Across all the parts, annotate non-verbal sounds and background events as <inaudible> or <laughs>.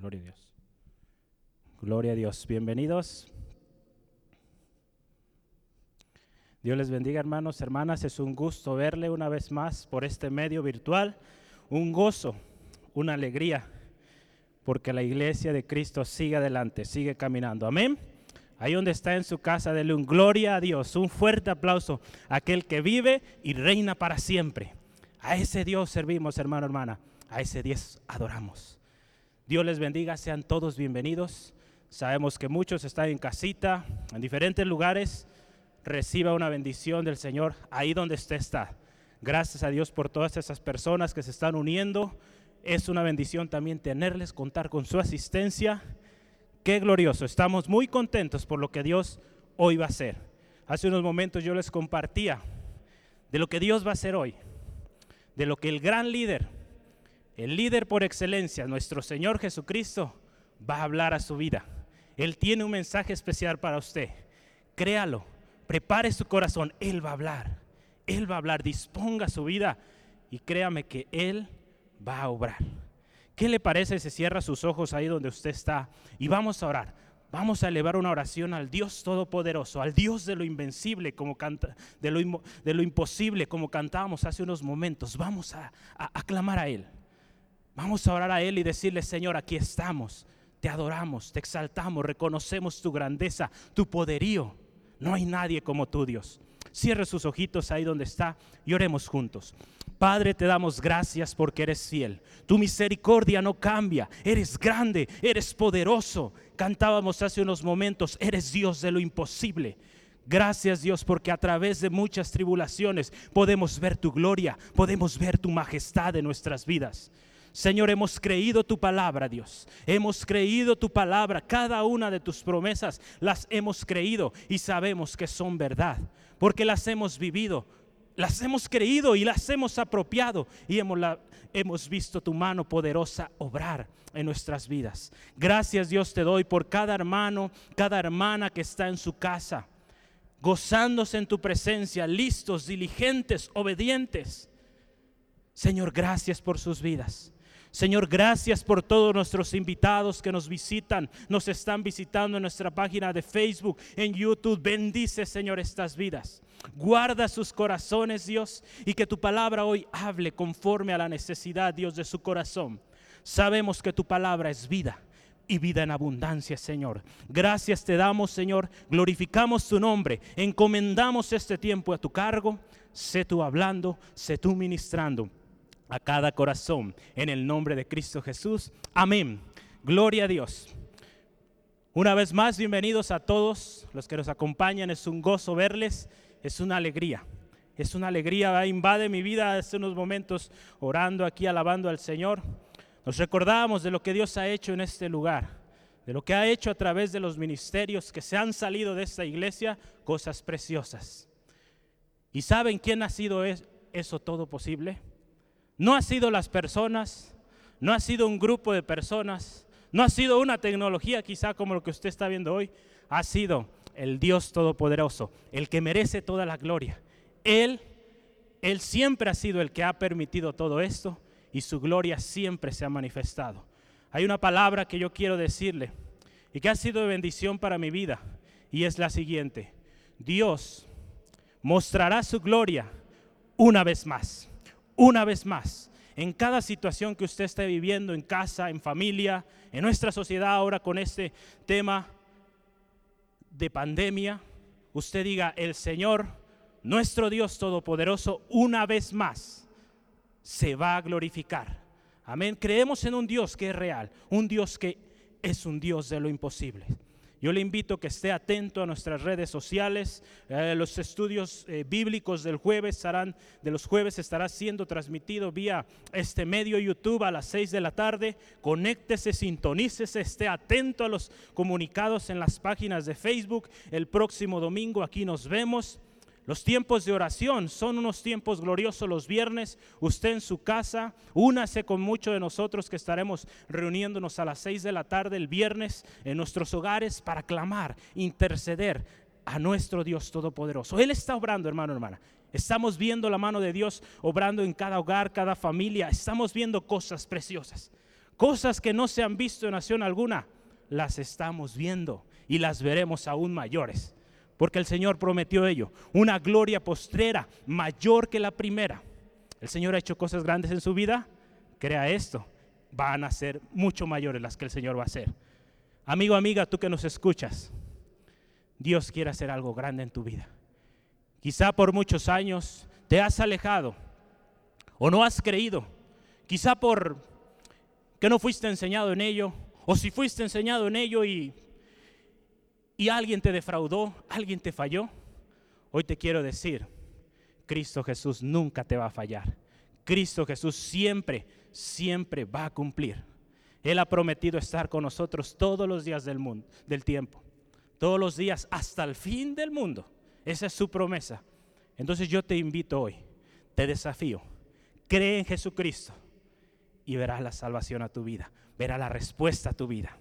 Gloria a Dios. Gloria a Dios. Bienvenidos. Dios les bendiga hermanos, hermanas. Es un gusto verle una vez más por este medio virtual. Un gozo, una alegría, porque la iglesia de Cristo sigue adelante, sigue caminando. Amén. Ahí donde está en su casa, dele un gloria a Dios, un fuerte aplauso a aquel que vive y reina para siempre. A ese Dios servimos, hermano, hermana. A ese Dios adoramos. Dios les bendiga, sean todos bienvenidos. Sabemos que muchos están en casita, en diferentes lugares. Reciba una bendición del Señor ahí donde usted está. Gracias a Dios por todas esas personas que se están uniendo. Es una bendición también tenerles, contar con su asistencia. Qué glorioso. Estamos muy contentos por lo que Dios hoy va a hacer. Hace unos momentos yo les compartía de lo que Dios va a hacer hoy. De lo que el gran líder, el líder por excelencia, nuestro Señor Jesucristo, va a hablar a su vida. Él tiene un mensaje especial para usted. Créalo, prepare su corazón. Él va a hablar. Él va a hablar. Disponga su vida y créame que Él va a obrar. ¿Qué le parece si cierra sus ojos ahí donde usted está y vamos a orar? Vamos a elevar una oración al Dios Todopoderoso, al Dios de lo invencible, como canta, de, lo, de lo imposible, como cantábamos hace unos momentos. Vamos a, a, a clamar a Él. Vamos a orar a Él y decirle, Señor, aquí estamos, te adoramos, te exaltamos, reconocemos tu grandeza, tu poderío. No hay nadie como tú, Dios. Cierre sus ojitos ahí donde está y oremos juntos. Padre, te damos gracias porque eres fiel. Tu misericordia no cambia. Eres grande, eres poderoso. Cantábamos hace unos momentos, eres Dios de lo imposible. Gracias Dios porque a través de muchas tribulaciones podemos ver tu gloria, podemos ver tu majestad en nuestras vidas. Señor, hemos creído tu palabra, Dios. Hemos creído tu palabra. Cada una de tus promesas las hemos creído y sabemos que son verdad, porque las hemos vivido, las hemos creído y las hemos apropiado y hemos, hemos visto tu mano poderosa obrar en nuestras vidas. Gracias Dios te doy por cada hermano, cada hermana que está en su casa, gozándose en tu presencia, listos, diligentes, obedientes. Señor, gracias por sus vidas. Señor, gracias por todos nuestros invitados que nos visitan, nos están visitando en nuestra página de Facebook, en YouTube. Bendice, Señor, estas vidas. Guarda sus corazones, Dios, y que tu palabra hoy hable conforme a la necesidad, Dios, de su corazón. Sabemos que tu palabra es vida y vida en abundancia, Señor. Gracias te damos, Señor. Glorificamos tu nombre. Encomendamos este tiempo a tu cargo. Sé tú hablando, sé tú ministrando a cada corazón. En el nombre de Cristo Jesús. Amén. Gloria a Dios. Una vez más, bienvenidos a todos los que nos acompañan. Es un gozo verles, es una alegría. Es una alegría, invade mi vida hace unos momentos orando aquí, alabando al Señor. Nos recordamos de lo que Dios ha hecho en este lugar, de lo que ha hecho a través de los ministerios que se han salido de esta iglesia, cosas preciosas. ¿Y saben quién ha sido eso todo posible? No ha sido las personas, no ha sido un grupo de personas, no ha sido una tecnología quizá como lo que usted está viendo hoy, ha sido el Dios Todopoderoso, el que merece toda la gloria. Él, Él siempre ha sido el que ha permitido todo esto y su gloria siempre se ha manifestado. Hay una palabra que yo quiero decirle y que ha sido de bendición para mi vida y es la siguiente. Dios mostrará su gloria una vez más una vez más, en cada situación que usted esté viviendo, en casa, en familia, en nuestra sociedad ahora con este tema de pandemia, usted diga, el Señor, nuestro Dios Todopoderoso, una vez más se va a glorificar. Amén. Creemos en un Dios que es real, un Dios que es un Dios de lo imposible. Yo le invito a que esté atento a nuestras redes sociales. Eh, los estudios eh, bíblicos del jueves estarán, de los jueves estará siendo transmitido vía este medio YouTube a las 6 de la tarde. Conéctese, sintonícese, esté atento a los comunicados en las páginas de Facebook. El próximo domingo aquí nos vemos. Los tiempos de oración son unos tiempos gloriosos los viernes. Usted en su casa, únase con muchos de nosotros que estaremos reuniéndonos a las seis de la tarde el viernes en nuestros hogares para clamar, interceder a nuestro Dios Todopoderoso. Él está obrando, hermano, hermana. Estamos viendo la mano de Dios obrando en cada hogar, cada familia. Estamos viendo cosas preciosas Cosas que no se han visto en nación alguna, las estamos viendo y las veremos aún mayores. Porque el Señor prometió ello. Una gloria postrera mayor que la primera. El Señor ha hecho cosas grandes en su vida. Crea esto. Van a ser mucho mayores las que el Señor va a hacer. Amigo, amiga, tú que nos escuchas, Dios quiere hacer algo grande en tu vida. Quizá por muchos años te has alejado o no has creído. Quizá por que no fuiste enseñado en ello o si fuiste enseñado en ello y, y alguien te defraudó, alguien te falló. Hoy te quiero decir, Cristo Jesús nunca te va a fallar. Cristo Jesús siempre, siempre va a cumplir. Él ha prometido estar con nosotros todos los días del mundo, del tiempo. Todos los días hasta el fin del mundo. Esa es su promesa. Entonces yo te invito hoy, te desafío, cree en Jesucristo y verás la salvación a tu vida, verás la respuesta a tu vida.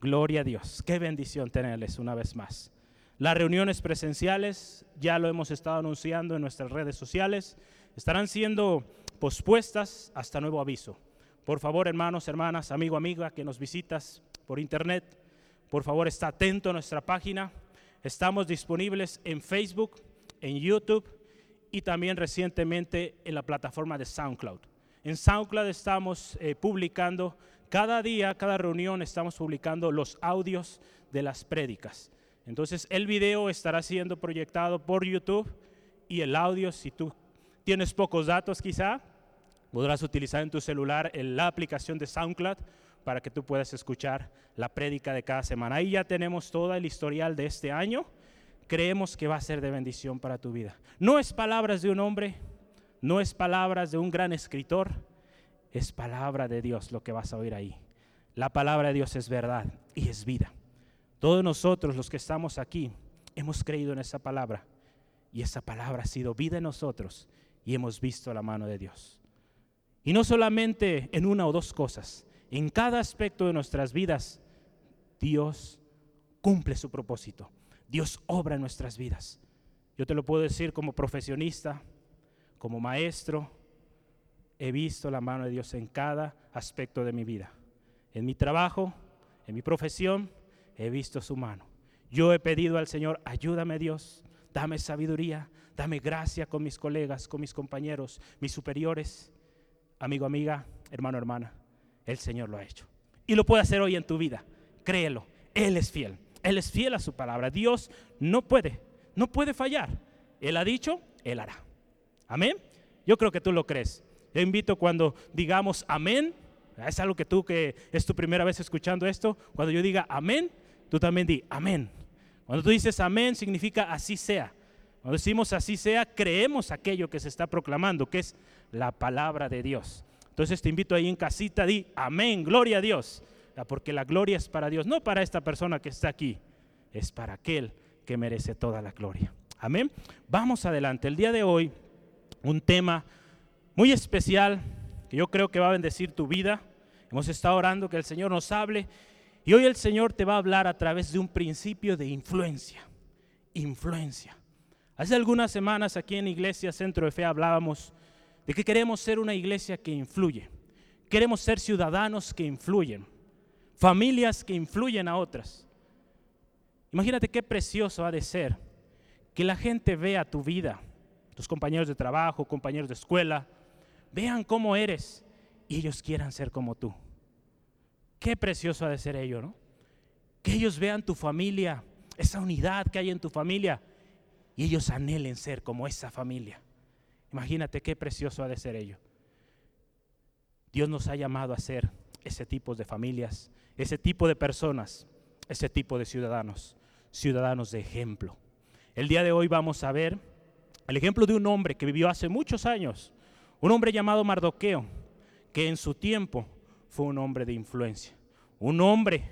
Gloria a Dios, qué bendición tenerles una vez más. Las reuniones presenciales, ya lo hemos estado anunciando en nuestras redes sociales, estarán siendo pospuestas hasta nuevo aviso. Por favor, hermanos, hermanas, amigo, amiga, que nos visitas por internet, por favor, está atento a nuestra página Estamos disponibles en Facebook, en YouTube y también recientemente en la plataforma de SoundCloud. En SoundCloud estamos eh, publicando cada día, cada reunión, estamos publicando los audios de las prédicas. Entonces el video estará siendo proyectado por YouTube y el audio, si tú tienes pocos datos quizá, podrás utilizar en tu celular la aplicación de SoundCloud para que tú puedas escuchar la prédica de cada semana. Ahí ya tenemos todo el historial de este año. Creemos que va a ser de bendición para tu vida. No es palabras de un hombre, no es palabras de un gran escritor, es palabra de Dios lo que vas a oír ahí. La palabra de Dios es verdad y es vida. Todos nosotros los que estamos aquí hemos creído en esa palabra y esa palabra ha sido vida en nosotros y hemos visto la mano de Dios. Y no solamente en una o dos cosas, en cada aspecto de nuestras vidas, Dios cumple su propósito. Dios obra en nuestras vidas. Yo te lo puedo decir como profesionista, como maestro, he visto la mano de Dios en cada aspecto de mi vida. En mi trabajo, en mi profesión, he visto su mano. Yo he pedido al Señor, ayúdame Dios, dame sabiduría, dame gracia con mis colegas, con mis compañeros, mis superiores, amigo, amiga, hermano, hermana. El Señor lo ha hecho. Y lo puede hacer hoy en tu vida. Créelo. Él es fiel. Él es fiel a su palabra. Dios no puede, no puede fallar. Él ha dicho, Él hará. Amén. Yo creo que tú lo crees. Te invito cuando digamos amén. Es algo que tú que es tu primera vez escuchando esto. Cuando yo diga amén, tú también di amén. Cuando tú dices amén, significa así sea. Cuando decimos así sea, creemos aquello que se está proclamando, que es la palabra de Dios. Entonces te invito ahí en casita, di amén, gloria a Dios. Porque la gloria es para Dios, no para esta persona que está aquí, es para aquel que merece toda la gloria. Amén. Vamos adelante. El día de hoy, un tema muy especial que yo creo que va a bendecir tu vida. Hemos estado orando que el Señor nos hable y hoy el Señor te va a hablar a través de un principio de influencia. Influencia. Hace algunas semanas aquí en Iglesia Centro de Fe hablábamos de que queremos ser una iglesia que influye. Queremos ser ciudadanos que influyen, familias que influyen a otras. Imagínate qué precioso ha de ser que la gente vea tu vida, tus compañeros de trabajo, compañeros de escuela, vean cómo eres y ellos quieran ser como tú. Qué precioso ha de ser ello, ¿no? Que ellos vean tu familia, esa unidad que hay en tu familia y ellos anhelen ser como esa familia. Imagínate qué precioso ha de ser ello. Dios nos ha llamado a ser ese tipo de familias, ese tipo de personas, ese tipo de ciudadanos, ciudadanos de ejemplo. El día de hoy vamos a ver el ejemplo de un hombre que vivió hace muchos años, un hombre llamado Mardoqueo, que en su tiempo fue un hombre de influencia, un hombre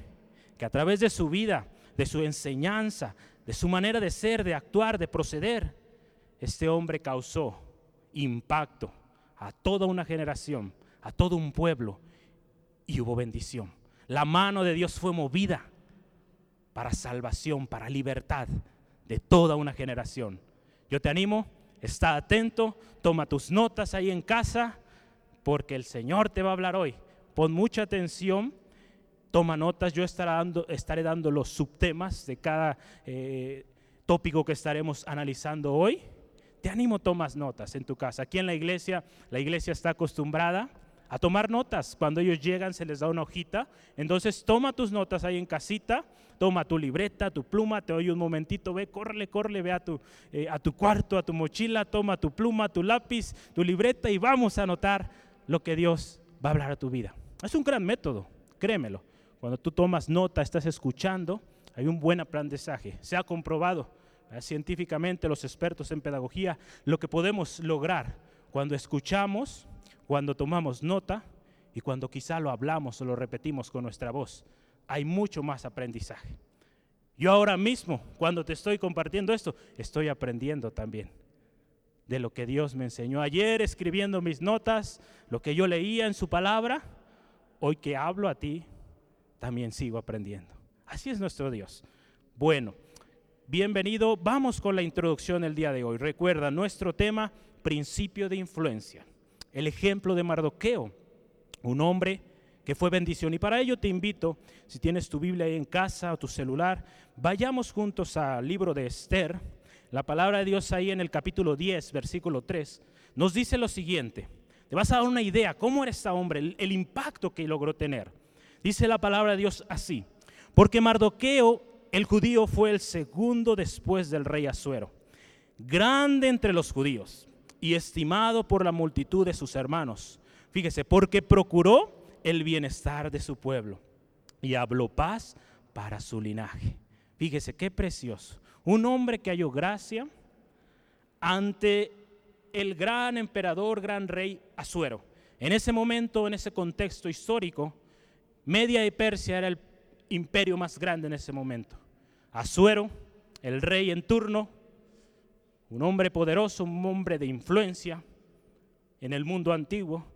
que a través de su vida, de su enseñanza, de su manera de ser, de actuar, de proceder, este hombre causó impacto a toda una generación, a todo un pueblo, y hubo bendición. La mano de Dios fue movida para salvación, para libertad de toda una generación. Yo te animo, está atento, toma tus notas ahí en casa, porque el Señor te va a hablar hoy pon mucha atención, toma notas, yo estaré dando, los subtemas de cada eh, tópico que estaremos analizando hoy. Te animo, tomas notas en tu casa. Aquí en la iglesia, la iglesia está acostumbrada a tomar notas. Cuando ellos llegan se les da una hojita. Entonces toma tus notas ahí en casita, toma tu libreta, tu pluma, te oye un momentito, ve, córrele, córrele, ve a tu, eh, a tu cuarto, a tu mochila, toma tu pluma, tu lápiz, tu libreta y vamos a anotar lo que Dios va a hablar a tu vida. Es un gran método, créemelo. Cuando tú tomas nota, estás escuchando, hay un buen aprendizaje. Se ha comprobado científicamente los expertos en pedagogía lo que podemos lograr cuando escuchamos, cuando tomamos nota y cuando quizá lo hablamos o lo repetimos con nuestra voz. Hay mucho más aprendizaje. Yo ahora mismo, cuando te estoy compartiendo esto, estoy aprendiendo también de lo que Dios me enseñó ayer escribiendo mis notas, lo que yo leía en su palabra, hoy que hablo a ti, también sigo aprendiendo. Así es nuestro Dios. Bueno, bienvenido. Vamos con la introducción el día de hoy. Recuerda nuestro tema, principio de influencia. El ejemplo de Mardoqueo, un hombre que fue bendición. Y para ello te invito, si tienes tu Biblia ahí en casa o tu celular, vayamos juntos al libro de Esther. La palabra de Dios ahí en el capítulo 10, versículo 3, nos dice lo siguiente. Te vas a dar una idea, cómo era este hombre, el, impacto que logró tener. Dice la palabra de Dios así, porque Mardoqueo el judío fue el segundo después del rey Asuero, grande entre los judíos y estimado por la multitud de sus hermanos. Fíjese, porque procuró el bienestar de su pueblo y habló paz para su linaje. Fíjese, qué precioso. Un hombre que halló gracia ante el gran emperador, gran rey Asuero. En ese momento, en ese contexto histórico, Media y Persia era el imperio más grande en ese momento. Asuero, el rey en turno, un hombre poderoso, un hombre de influencia en el mundo antiguo.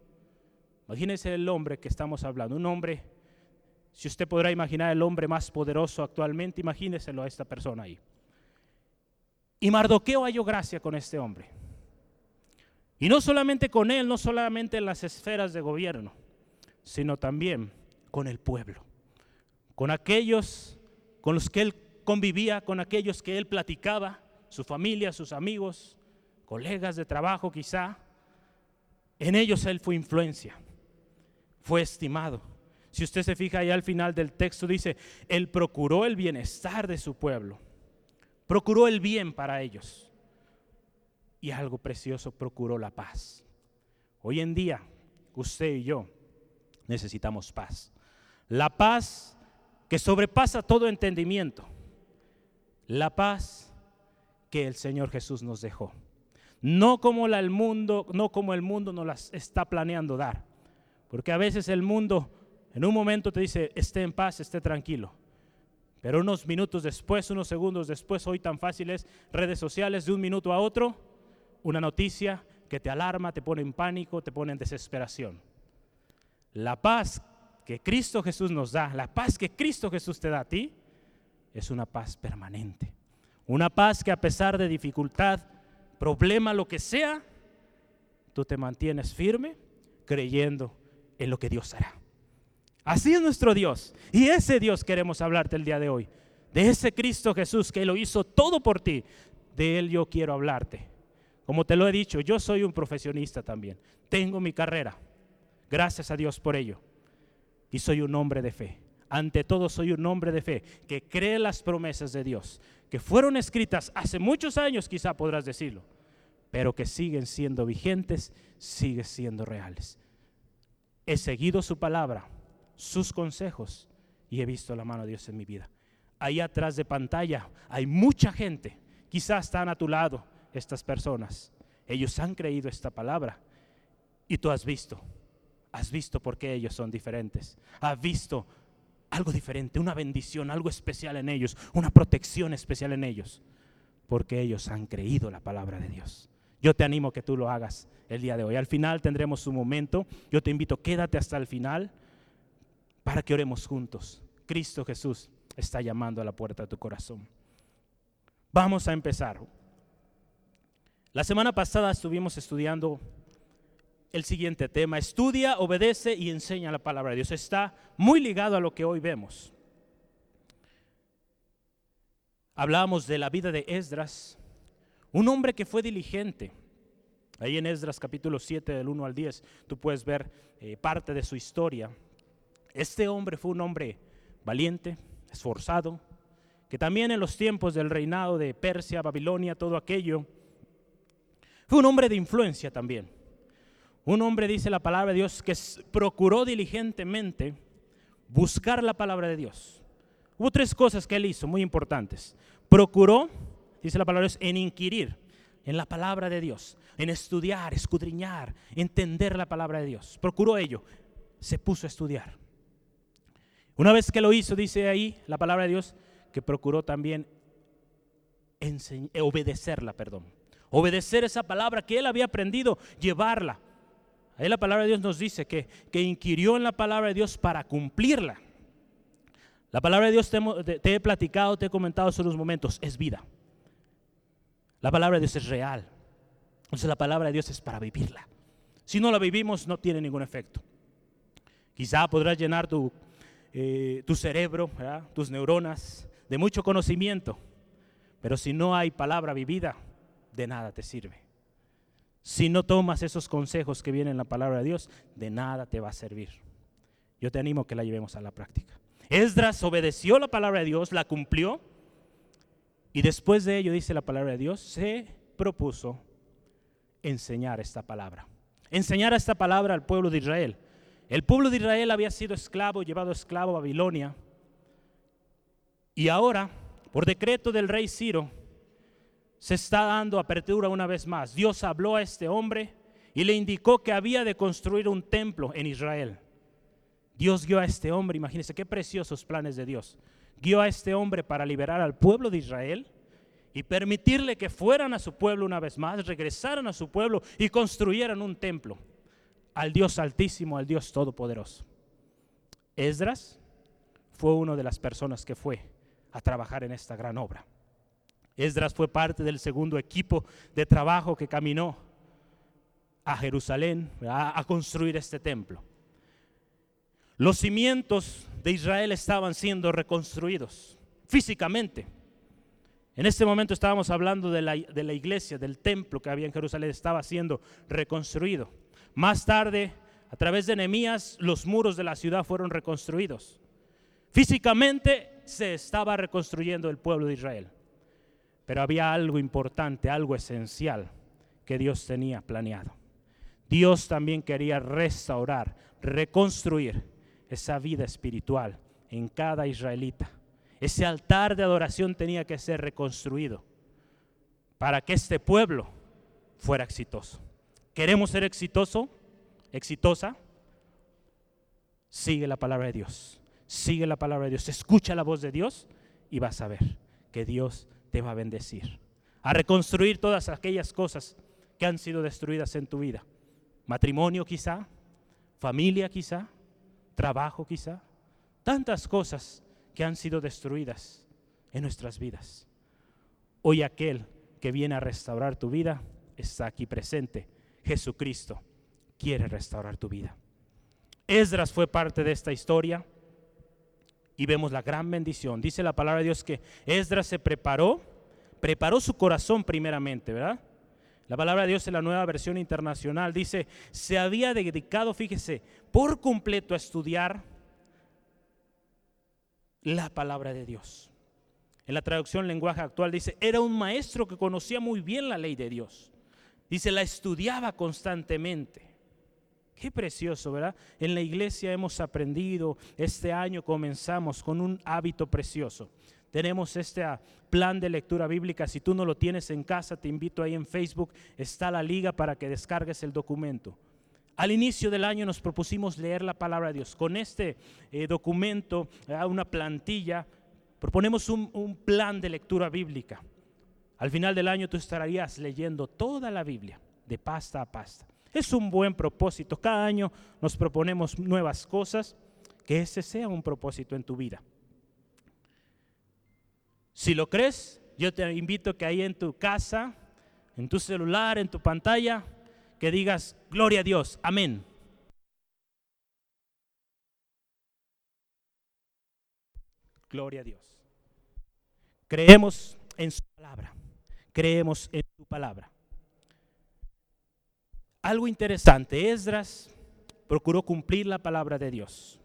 Imagínense el hombre que estamos hablando, un hombre, si usted podrá imaginar el hombre más poderoso actualmente, imagíneselo a esta persona ahí. Y Mardoqueo halló gracia con este hombre. Y no solamente con él, no solamente en las esferas de gobierno, sino también con el pueblo con aquellos con los que él convivía, con aquellos que él platicaba, su familia, sus amigos, colegas de trabajo quizá. En ellos él fue influencia, fue estimado. Si usted se fija ahí al final del texto dice, él procuró el bienestar de su pueblo, procuró el bien para ellos. Y algo precioso, procuró la paz. Hoy en día, usted y yo necesitamos paz. La paz que sobrepasa todo entendimiento. La paz que el Señor Jesús nos dejó. No como la, el mundo, no como el mundo nos las está planeando dar. Porque a veces el mundo en un momento te dice, esté en paz, esté tranquilo. Pero unos minutos después, unos segundos después, hoy tan fáciles, redes sociales, de un minuto a otro, una noticia que te alarma, te pone en pánico, te pone en desesperación. La paz que Cristo Jesús nos da, la paz que Cristo Jesús te da a ti, es una paz permanente. Una paz que a pesar de dificultad, problema, lo que sea, tú te mantienes firme creyendo en lo que Dios hará. Así es nuestro Dios. Y ese Dios queremos hablarte el día de hoy. De ese Cristo Jesús que lo hizo todo por ti. De Él yo quiero hablarte. Como te lo he dicho, yo soy un profesionista también. Tengo mi carrera. Gracias a Dios por ello y soy un hombre de fe. Ante todo soy un hombre de fe que cree las promesas de Dios, que fueron escritas hace muchos años, quizá podrás decirlo, pero que siguen siendo vigentes, siguen siendo reales. He seguido su palabra, sus consejos y he visto la mano de Dios en mi vida. Ahí atrás de pantalla hay mucha gente, quizás están a tu lado estas personas. Ellos han creído esta palabra y tú has visto has visto por qué ellos son diferentes. Has visto algo diferente, una bendición, algo especial en ellos, una protección especial en ellos, porque ellos han creído la palabra de Dios. Yo te animo que tú lo hagas el día de hoy. Al final tendremos un momento. Yo te invito, quédate hasta el final para que oremos juntos. Cristo Jesús está llamando a la puerta de tu corazón. Vamos a empezar. La semana pasada estuvimos estudiando el siguiente tema. Estudia, obedece y enseña la palabra de Dios. Está muy ligado a lo que hoy vemos. Hablábamos de la vida de Esdras, un hombre que fue diligente. Ahí en Esdras capítulo 7 del 1 al 10 tú puedes ver eh, parte de su historia. Este hombre fue un hombre valiente, esforzado, que también en los tiempos del reinado de Persia, Babilonia, todo aquello, fue un hombre de influencia también. Un hombre, dice la palabra de Dios, que procuró diligentemente buscar la palabra de Dios. Hubo tres cosas que él hizo muy importantes. Procuró, dice la palabra Dios, en inquirir en la palabra de Dios, en estudiar, escudriñar, entender la palabra de Dios. Procuró ello. Se puso a estudiar. Una vez que lo hizo, dice ahí la palabra de Dios, que procuró también obedecerla, perdón. Obedecer esa palabra que él había aprendido, llevarla. Ahí la palabra de Dios nos dice que, que inquirió en la palabra de Dios para cumplirla. La palabra de Dios te, te he platicado, te he comentado hace unos momentos, es vida. La palabra de Dios es real. Entonces la palabra de Dios es para vivirla. Si no la vivimos no tiene ningún efecto. Quizá podrás llenar tu, eh, tu cerebro, tus neuronas de mucho conocimiento, pero si no hay palabra vivida, de nada te sirve. Si no tomas esos consejos que vienen en la palabra de Dios, de nada te va a servir. Yo te animo a que la llevemos a la práctica. Esdras obedeció la palabra de Dios, la cumplió y después de ello, dice la palabra de Dios, se propuso enseñar esta palabra. Enseñar esta palabra al pueblo de Israel. El pueblo de Israel había sido esclavo, llevado esclavo a Babilonia. Y ahora, por decreto del rey Ciro, se está dando apertura una vez más. Dios habló a este hombre y le indicó que había de construir un templo en Israel. Dios guió a este hombre, imagínense qué preciosos planes de Dios guió a este hombre para liberar al pueblo de Israel y permitirle que fueran a su pueblo una vez más, regresaran a su pueblo y construyeran un templo al Dios altísimo, al Dios todopoderoso. Esdras fue una de las personas que fue a trabajar en esta gran obra. Esdras fue parte del segundo equipo de trabajo que caminó a Jerusalén a, construir este templo. Los cimientos de Israel estaban siendo reconstruidos físicamente. En este momento estábamos hablando de la, de la, iglesia, del templo que había en Jerusalén, estaba siendo reconstruido. Más tarde, a través de Nehemías, los muros de la ciudad fueron reconstruidos. Físicamente se estaba reconstruyendo el pueblo de Israel. Pero había algo importante, algo esencial que Dios tenía planeado. Dios también quería restaurar, reconstruir esa vida espiritual en cada israelita. Ese altar de adoración tenía que ser reconstruido para que este pueblo fuera exitoso. ¿Queremos ser exitoso? ¿Exitosa? Sigue la palabra de Dios. Sigue la palabra de Dios. Escucha la voz de Dios y vas a ver que Dios te va a bendecir. A reconstruir todas aquellas cosas que han sido destruidas en tu vida. Matrimonio quizá, familia quizá, trabajo quizá, tantas cosas que han sido destruidas en nuestras vidas. Hoy aquel que viene a restaurar tu vida está aquí presente. Jesucristo quiere restaurar tu vida. Esdras fue parte de esta historia y vemos la gran bendición. Dice la palabra de Dios que Esdras se preparó, preparó su corazón primeramente, ¿verdad? La palabra de Dios en la nueva versión internacional dice, se había dedicado, fíjese, por completo a estudiar la palabra de Dios. En la traducción lenguaje actual dice, era un maestro que conocía muy bien la ley de Dios. Dice, la estudiaba constantemente. Qué precioso, ¿verdad? En la iglesia hemos aprendido, este año comenzamos con un hábito precioso. Tenemos este ah, plan de lectura bíblica. Si tú no lo tienes en casa, te invito ahí en Facebook. Está la liga para que descargues el documento. Al inicio del año nos propusimos leer la palabra de Dios. Con este eh, documento, ah, una plantilla, proponemos un plan de lectura bíblica. Al final del año tú estarías leyendo toda la Biblia, de pasta a pasta. Es un buen propósito. Cada año nos proponemos nuevas cosas. Que ese sea un propósito en tu vida. Si lo crees, yo te invito que ahí en tu casa, en tu celular, en tu pantalla, que digas, gloria a Dios, amén. Gloria a Dios. Creemos en su palabra. Creemos en su palabra. Algo interesante, Esdras procuró cumplir la palabra de Dios.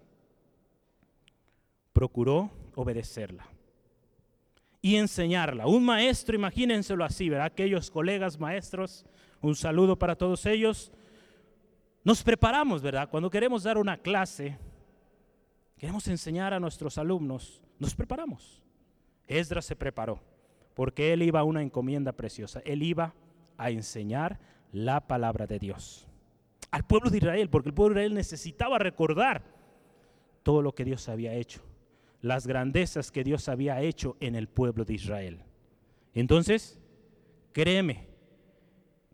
Procuró obedecerla y enseñarla. Un maestro, imagínenselo así, ¿verdad? Aquellos colegas maestros, un saludo para todos ellos. Nos preparamos, ¿verdad? Cuando queremos dar una clase, queremos enseñar a nuestros alumnos, nos preparamos. Esdras se preparó porque él iba a una encomienda preciosa. Él iba a enseñar la palabra de Dios al pueblo de Israel, porque el pueblo de Israel necesitaba recordar todo lo que Dios había hecho, las grandezas que Dios había hecho en el pueblo de Israel. Entonces, créeme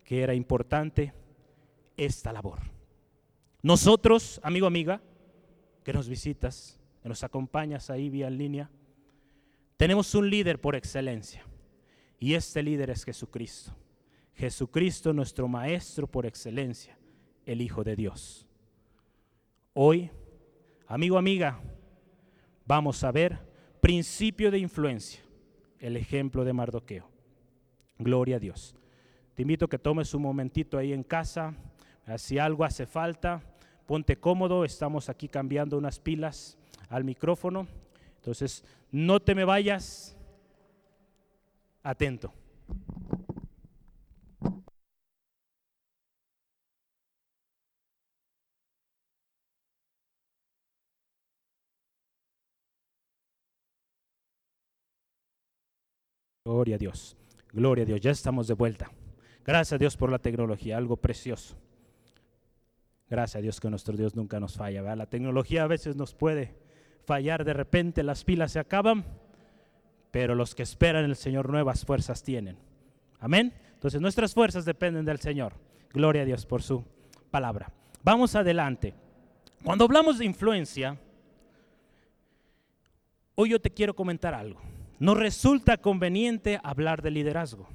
que era importante esta labor. Nosotros, amigo, amiga, que nos visitas, que nos acompañas ahí vía en línea, tenemos un líder por excelencia. Y este líder es Jesucristo. Jesucristo, nuestro Maestro por excelencia, el Hijo de Dios. Hoy, amigo, amiga, vamos a ver principio de influencia, el ejemplo de Mardoqueo. Gloria a Dios. Te invito a que tomes un momentito ahí en casa, si algo hace falta, ponte cómodo, estamos aquí cambiando unas pilas al micrófono, entonces no te me vayas, atento. Gloria a Dios. Gloria a Dios. Ya estamos de vuelta. Gracias a Dios por la tecnología, algo precioso. Gracias a Dios que nuestro Dios nunca nos falla. La tecnología a veces nos puede fallar, de repente las pilas se acaban, pero los que esperan el Señor nuevas fuerzas tienen. Amén. Entonces nuestras fuerzas dependen del Señor. Gloria a Dios por su palabra. Vamos adelante. Cuando hablamos de influencia, hoy yo te quiero comentar algo no resulta conveniente hablar de liderazgo.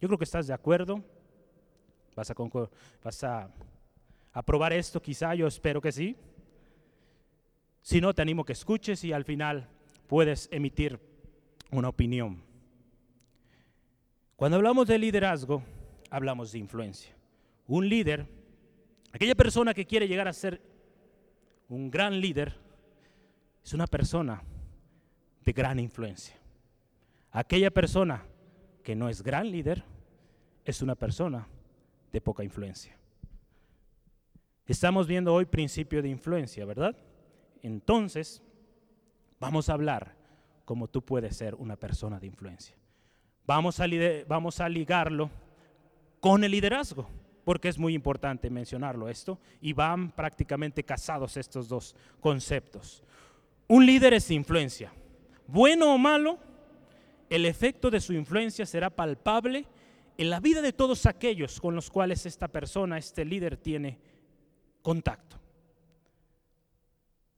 Yo creo que estás de acuerdo. ¿Vas a, vas a aprobar esto? Quizá yo espero que sí. Si no, te animo que escuches y al final puedes emitir una opinión. Cuando hablamos de liderazgo, hablamos de influencia. Un líder, aquella persona que quiere llegar a ser un gran líder, es una persona de gran influencia. Aquella persona que no es gran líder es una persona de poca influencia. Estamos viendo hoy principio de influencia, ¿verdad? Entonces, vamos a hablar cómo tú puedes ser una persona de influencia. Vamos a, vamos a ligarlo con el liderazgo, porque es muy importante mencionarlo esto, y van prácticamente casados estos dos conceptos. Un líder es influencia bueno o malo, el efecto de su influencia será palpable en la vida de todos aquellos con los cuales esta persona, este líder tiene contacto.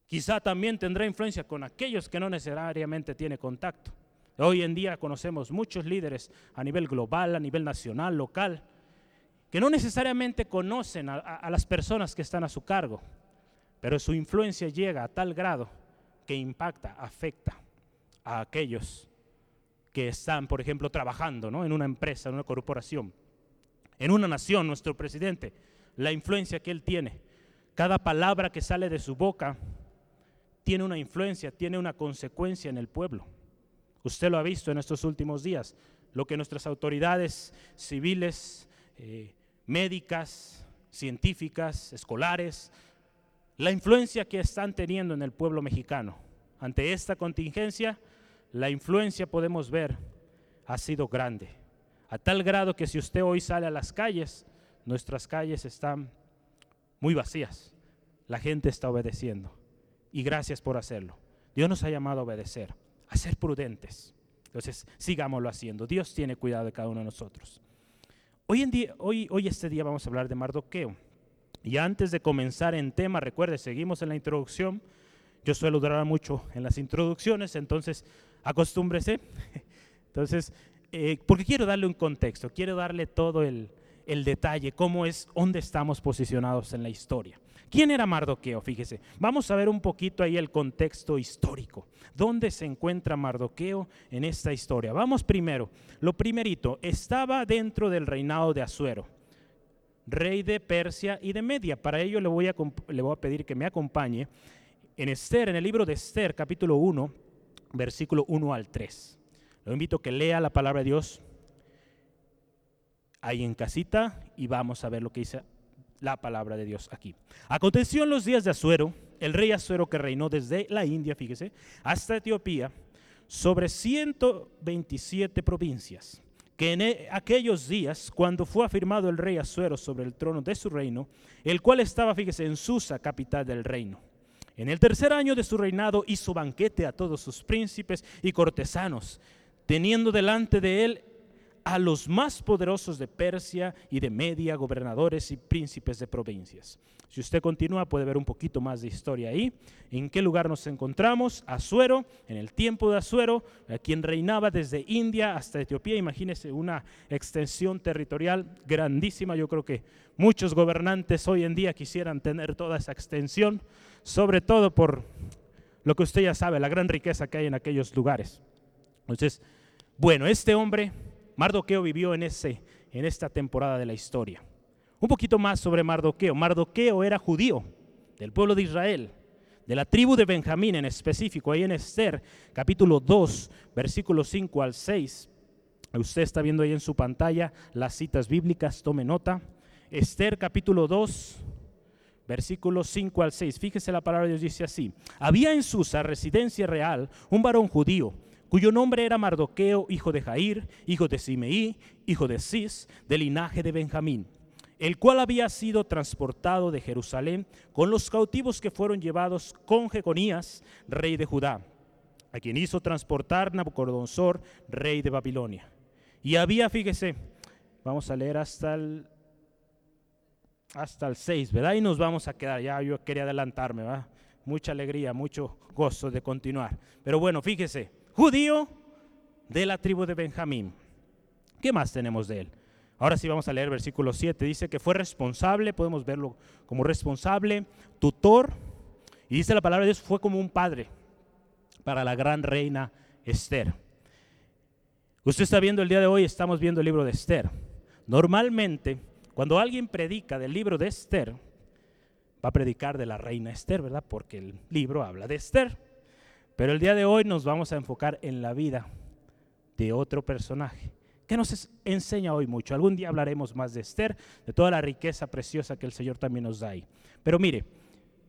Quizá también tendrá influencia con aquellos que no necesariamente tiene contacto. Hoy en día conocemos muchos líderes a nivel global, a nivel nacional, local, que no necesariamente conocen a, a las personas que están a su cargo, pero su influencia llega a tal grado que impacta, afecta a aquellos que están, por ejemplo, trabajando en una empresa, en una corporación, en una nación, nuestro presidente, la influencia que él tiene. Cada palabra que sale de su boca tiene una influencia, tiene una consecuencia en el pueblo. Usted lo ha visto en estos últimos días, lo que nuestras autoridades civiles, eh, médicas, científicas, escolares, la influencia que están teniendo en el pueblo mexicano. Ante esta contingencia, la influencia podemos ver ha sido grande, a tal grado que si usted hoy sale a las calles, nuestras calles están muy vacías, la gente está obedeciendo y gracias por hacerlo. Dios nos ha llamado a obedecer, a ser prudentes. Entonces, sigámoslo haciendo. Dios tiene cuidado de cada uno de nosotros. Hoy, en día, hoy, hoy este día vamos a hablar de Mardoqueo. Y antes de comenzar en tema, recuerde, seguimos en la introducción. Yo suelo durar mucho en las introducciones, entonces acostúmbrese. <laughs> Entonces, eh, porque quiero darle un contexto, quiero darle todo el, el detalle, cómo es, dónde estamos posicionados en la historia. ¿Quién era Mardoqueo? Fíjese, vamos a ver un poquito ahí el contexto histórico. ¿Dónde se encuentra Mardoqueo en esta historia? Vamos primero, lo primerito, estaba dentro del reinado de Asuero, rey de Persia y de Media. Para ello le voy a, le voy a pedir que me acompañe en Esther, en el libro de Esther, capítulo 1, versículo 1 al 3. Lo invito a que lea la palabra de Dios ahí en casita y vamos a ver lo que dice la palabra de Dios aquí. Aconteció en los días de Asuero, el rey Asuero que reinó desde la India, fíjese, hasta Etiopía, sobre 127 provincias, que en e, aquellos días, cuando fue afirmado el rey Asuero sobre el trono de su reino, el cual estaba, fíjese, en Susa, capital del reino. En el tercer año de su reinado hizo banquete a todos sus príncipes y cortesanos, teniendo delante de él a los más poderosos de Persia y de Media, gobernadores y príncipes de provincias. Si usted continúa puede ver un poquito más de historia ahí. ¿En qué lugar nos encontramos? Azuero, en el tiempo de Azuero, quien reinaba desde India hasta Etiopía. Imagínese una extensión territorial grandísima. Yo creo que muchos gobernantes hoy en día quisieran tener toda esa extensión, sobre todo por lo que usted ya sabe, la gran riqueza que hay en aquellos lugares. Entonces, bueno, este hombre Mardoqueo vivió en, ese, en esta temporada de la historia. Un poquito más sobre Mardoqueo. Mardoqueo era judío del pueblo de Israel, de la tribu de Benjamín en específico, ahí en Esther, capítulo 2, versículos 5 al 6. Usted está viendo ahí en su pantalla las citas bíblicas, tome nota. Esther capítulo 2, versículos 5 al 6. Fíjese la palabra de Dios dice así. Había en Susa, residencia real, un varón judío cuyo nombre era Mardoqueo, hijo de Jair, hijo de Simeí, hijo de Cis, del linaje de Benjamín, el cual había sido transportado de Jerusalén con los cautivos que fueron llevados con Jeconías, rey de Judá, a quien hizo transportar Nabucodonosor, rey de Babilonia. Y había, fíjese, vamos a leer hasta el hasta el 6, ¿verdad? Y nos vamos a quedar, ya yo quería adelantarme, ¿verdad? Mucha alegría, mucho gozo de continuar. Pero bueno, fíjese, judío de la tribu de Benjamín. ¿Qué más tenemos de él? Ahora sí vamos a leer versículo 7. Dice que fue responsable, podemos verlo como responsable, tutor, y dice la palabra de Dios, fue como un padre para la gran reina Esther. Usted está viendo el día de hoy, estamos viendo el libro de Esther. Normalmente, cuando alguien predica del libro de Esther, va a predicar de la reina Esther, ¿verdad? Porque el libro habla de Esther. Pero el día de hoy nos vamos a enfocar en la vida de otro personaje que nos enseña hoy mucho. Algún día hablaremos más de Esther, de toda la riqueza preciosa que el Señor también nos da ahí. Pero mire,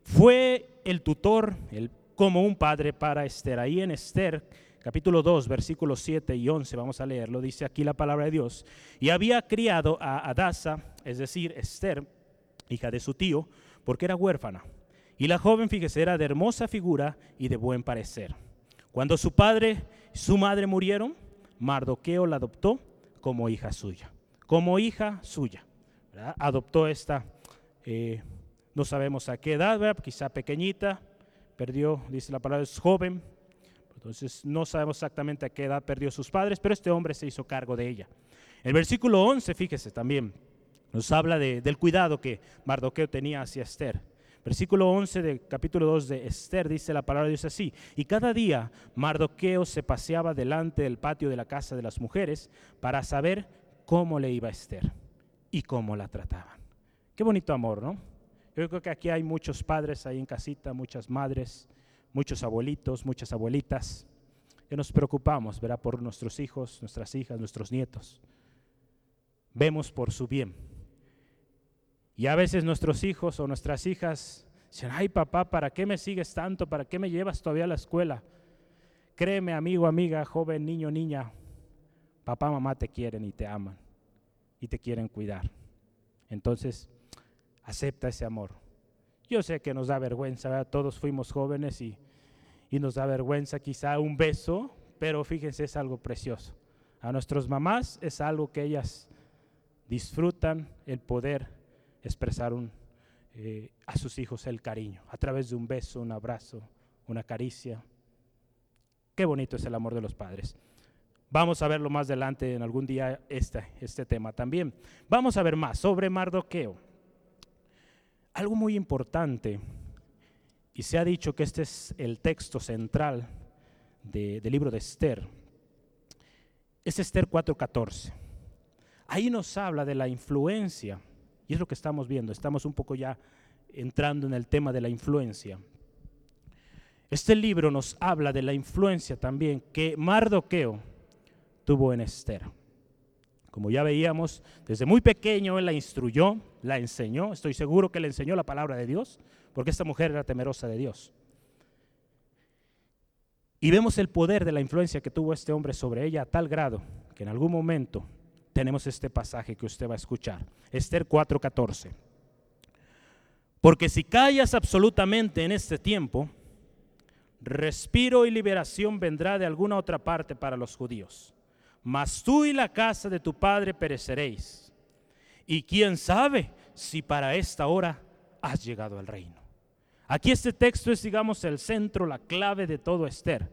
fue el tutor, el, como un padre para Esther. Ahí en Esther, capítulo 2, versículos 7 y 11, vamos a leerlo, dice aquí la palabra de Dios. Y había criado a Adasa, es decir, Esther, hija de su tío, porque era huérfana y la joven, fíjese, era de hermosa figura y de buen parecer. Cuando su padre y su madre murieron, Mardoqueo la adoptó como hija suya. Como hija suya. Adoptó esta, eh, no sabemos a qué edad, quizá pequeñita, perdió, dice la palabra, es joven. Entonces no sabemos exactamente a qué edad perdió sus padres, pero este hombre se hizo cargo de ella. El versículo 11, fíjese también, nos habla del cuidado que Mardoqueo tenía hacia Esther. Versículo 11 del capítulo 2 de Esther dice la palabra de Dios así, y cada día Mardoqueo se paseaba delante del patio de la casa de las mujeres para saber cómo le iba a Esther y cómo la trataban. Qué bonito amor, ¿no? Yo creo que aquí hay muchos padres ahí en casita, muchas madres, muchos abuelitos, muchas abuelitas, que nos preocupamos, verá, por nuestros hijos, nuestras hijas, nuestros nietos. Vemos por su bien y a veces nuestros hijos o nuestras hijas dicen, ay papá, ¿para qué me sigues tanto? ¿Para qué me llevas todavía a la escuela? Créeme, amigo, amiga, joven, niño, niña, papá, mamá te quieren y te aman y te quieren cuidar. Entonces, acepta ese amor. Yo sé que nos da vergüenza, todos fuimos jóvenes y, y nos da vergüenza quizá un beso, pero fíjense, es algo precioso. A nuestras mamás es algo que ellas disfrutan el poder expresaron eh, a sus hijos el cariño, a través de un beso, un abrazo, una caricia. Qué bonito es el amor de los padres. Vamos a verlo más adelante en algún día este, este tema también. Vamos a ver más sobre Mardoqueo. Algo muy importante, y se ha dicho que este es el texto central del libro de Esther, es Esther 4:14. Ahí nos habla de la influencia, y es lo que estamos viendo, estamos un poco ya entrando en el tema de la influencia. Este libro nos habla de la influencia también que Mardoqueo tuvo en Esther. Como ya veíamos, desde muy pequeño él la instruyó, la enseñó, estoy seguro que le enseñó la palabra de Dios, porque esta mujer era temerosa de Dios. Y vemos el poder de la influencia que tuvo este hombre sobre ella a tal grado que en algún momento tenemos este pasaje que usted va a escuchar, Esther 4:14. Porque si callas absolutamente en este tiempo, respiro y liberación vendrá de alguna otra parte para los judíos. Mas tú y la casa de tu padre pereceréis. Y quién sabe si para esta hora has llegado al reino. Aquí este texto es, digamos, el centro, la clave de todo Esther.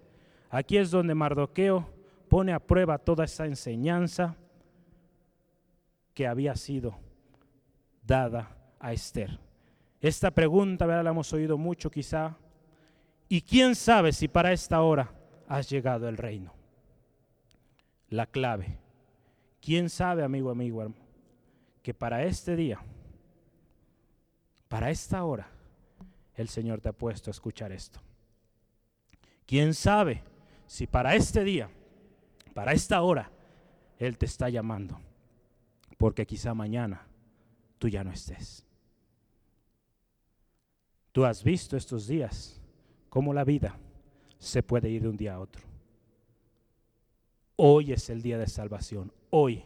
Aquí es donde Mardoqueo pone a prueba toda esa enseñanza que había sido dada a Esther. Esta pregunta, la hemos oído mucho quizá. ¿Y quién sabe si para esta hora has llegado al reino? La clave. ¿Quién sabe, amigo, amigo, que para este día, para esta hora, el Señor te ha puesto a escuchar esto? ¿Quién sabe si para este día, para esta hora, Él te está llamando? Porque quizá mañana tú ya no estés. Tú has visto estos días cómo la vida se puede ir de un día a otro. Hoy es el día de salvación. Hoy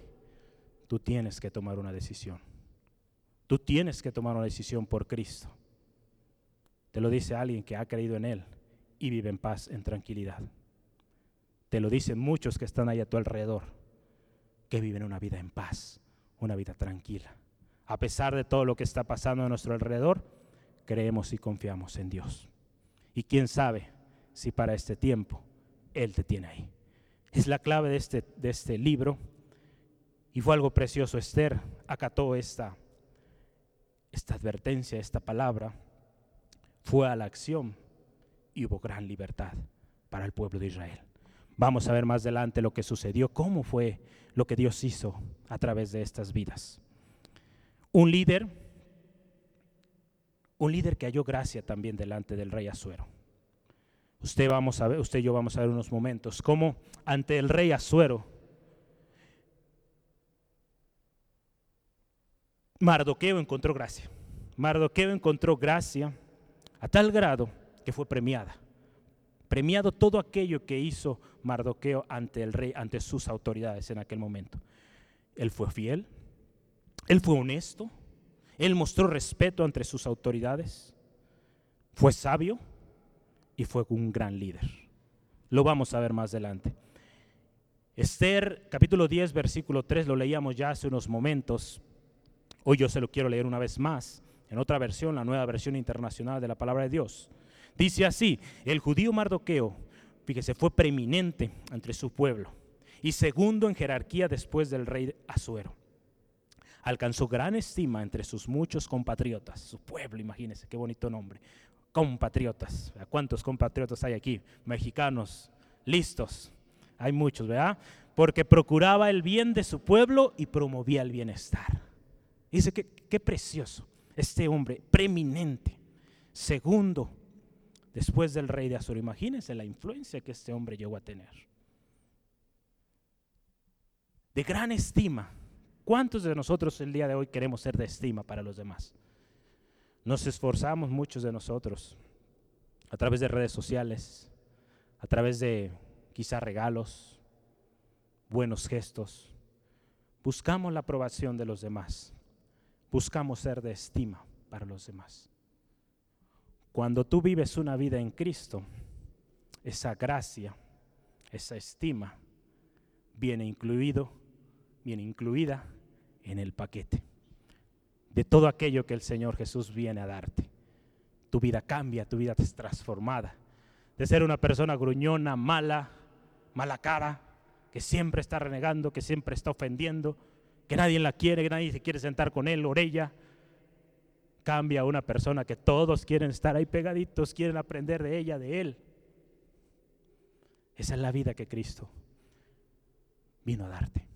tú tienes que tomar una decisión. Tú tienes que tomar una decisión por Cristo. Te lo dice alguien que ha creído en Él y vive en paz, en tranquilidad. Te lo dicen muchos que están ahí a tu alrededor, que viven una vida en paz, una vida tranquila. A pesar de todo lo que está pasando a nuestro alrededor, creemos y confiamos en Dios. Y quién sabe si para este tiempo Él te tiene ahí. Es la clave de este, de este libro. Y fue algo precioso. Esther acató esta, esta advertencia, esta palabra. Fue a la acción y hubo gran libertad para el pueblo de Israel. Vamos a ver más adelante lo que sucedió, cómo fue lo que Dios hizo a través de estas vidas. Un líder un líder que halló gracia también delante del rey Azuero. Usted, vamos a ver, usted y yo vamos a ver unos momentos cómo ante el rey Azuero, Mardoqueo encontró gracia. Mardoqueo encontró gracia a tal grado que fue premiada. Premiado todo aquello que hizo Mardoqueo ante el rey, ante sus autoridades en aquel momento. Él fue fiel, él fue honesto, él mostró respeto entre sus autoridades, fue sabio y fue un gran líder. Lo vamos a ver más adelante. Esther capítulo 10 versículo 3 lo leíamos ya hace unos momentos. Hoy yo se lo quiero leer una vez más en otra versión, la nueva versión internacional de la palabra de Dios. Dice así, el judío Mardoqueo, fíjese, fue preeminente entre su pueblo y segundo en jerarquía después del rey Asuero alcanzó gran estima entre sus muchos compatriotas, su pueblo, imagínense, qué bonito nombre, compatriotas. ¿Cuántos compatriotas hay aquí? Mexicanos, listos. Hay muchos, ¿verdad? Porque procuraba el bien de su pueblo y promovía el bienestar. Dice que qué precioso este hombre, preeminente, segundo después del rey de Azur. Imagínense la influencia que este hombre llegó a tener. De gran estima ¿Cuántos de nosotros el día de hoy queremos ser de estima para los demás? Nos esforzamos muchos de nosotros a través de redes sociales, a través de quizá regalos, buenos gestos. Buscamos la aprobación de los demás. Buscamos ser de estima para los demás. Cuando tú vives una vida en Cristo, esa gracia, esa estima viene incluido, viene incluida en el paquete de todo aquello que el Señor Jesús viene a darte. Tu vida cambia, tu vida es transformada. De ser una persona gruñona, mala, mala cara, que siempre está renegando, que siempre está ofendiendo, que nadie la quiere, que nadie se quiere sentar con él o. Cambia a una persona que todos quieren estar ahí pegaditos, quieren aprender de ella, de él. Esa es la vida que Cristo vino a darte.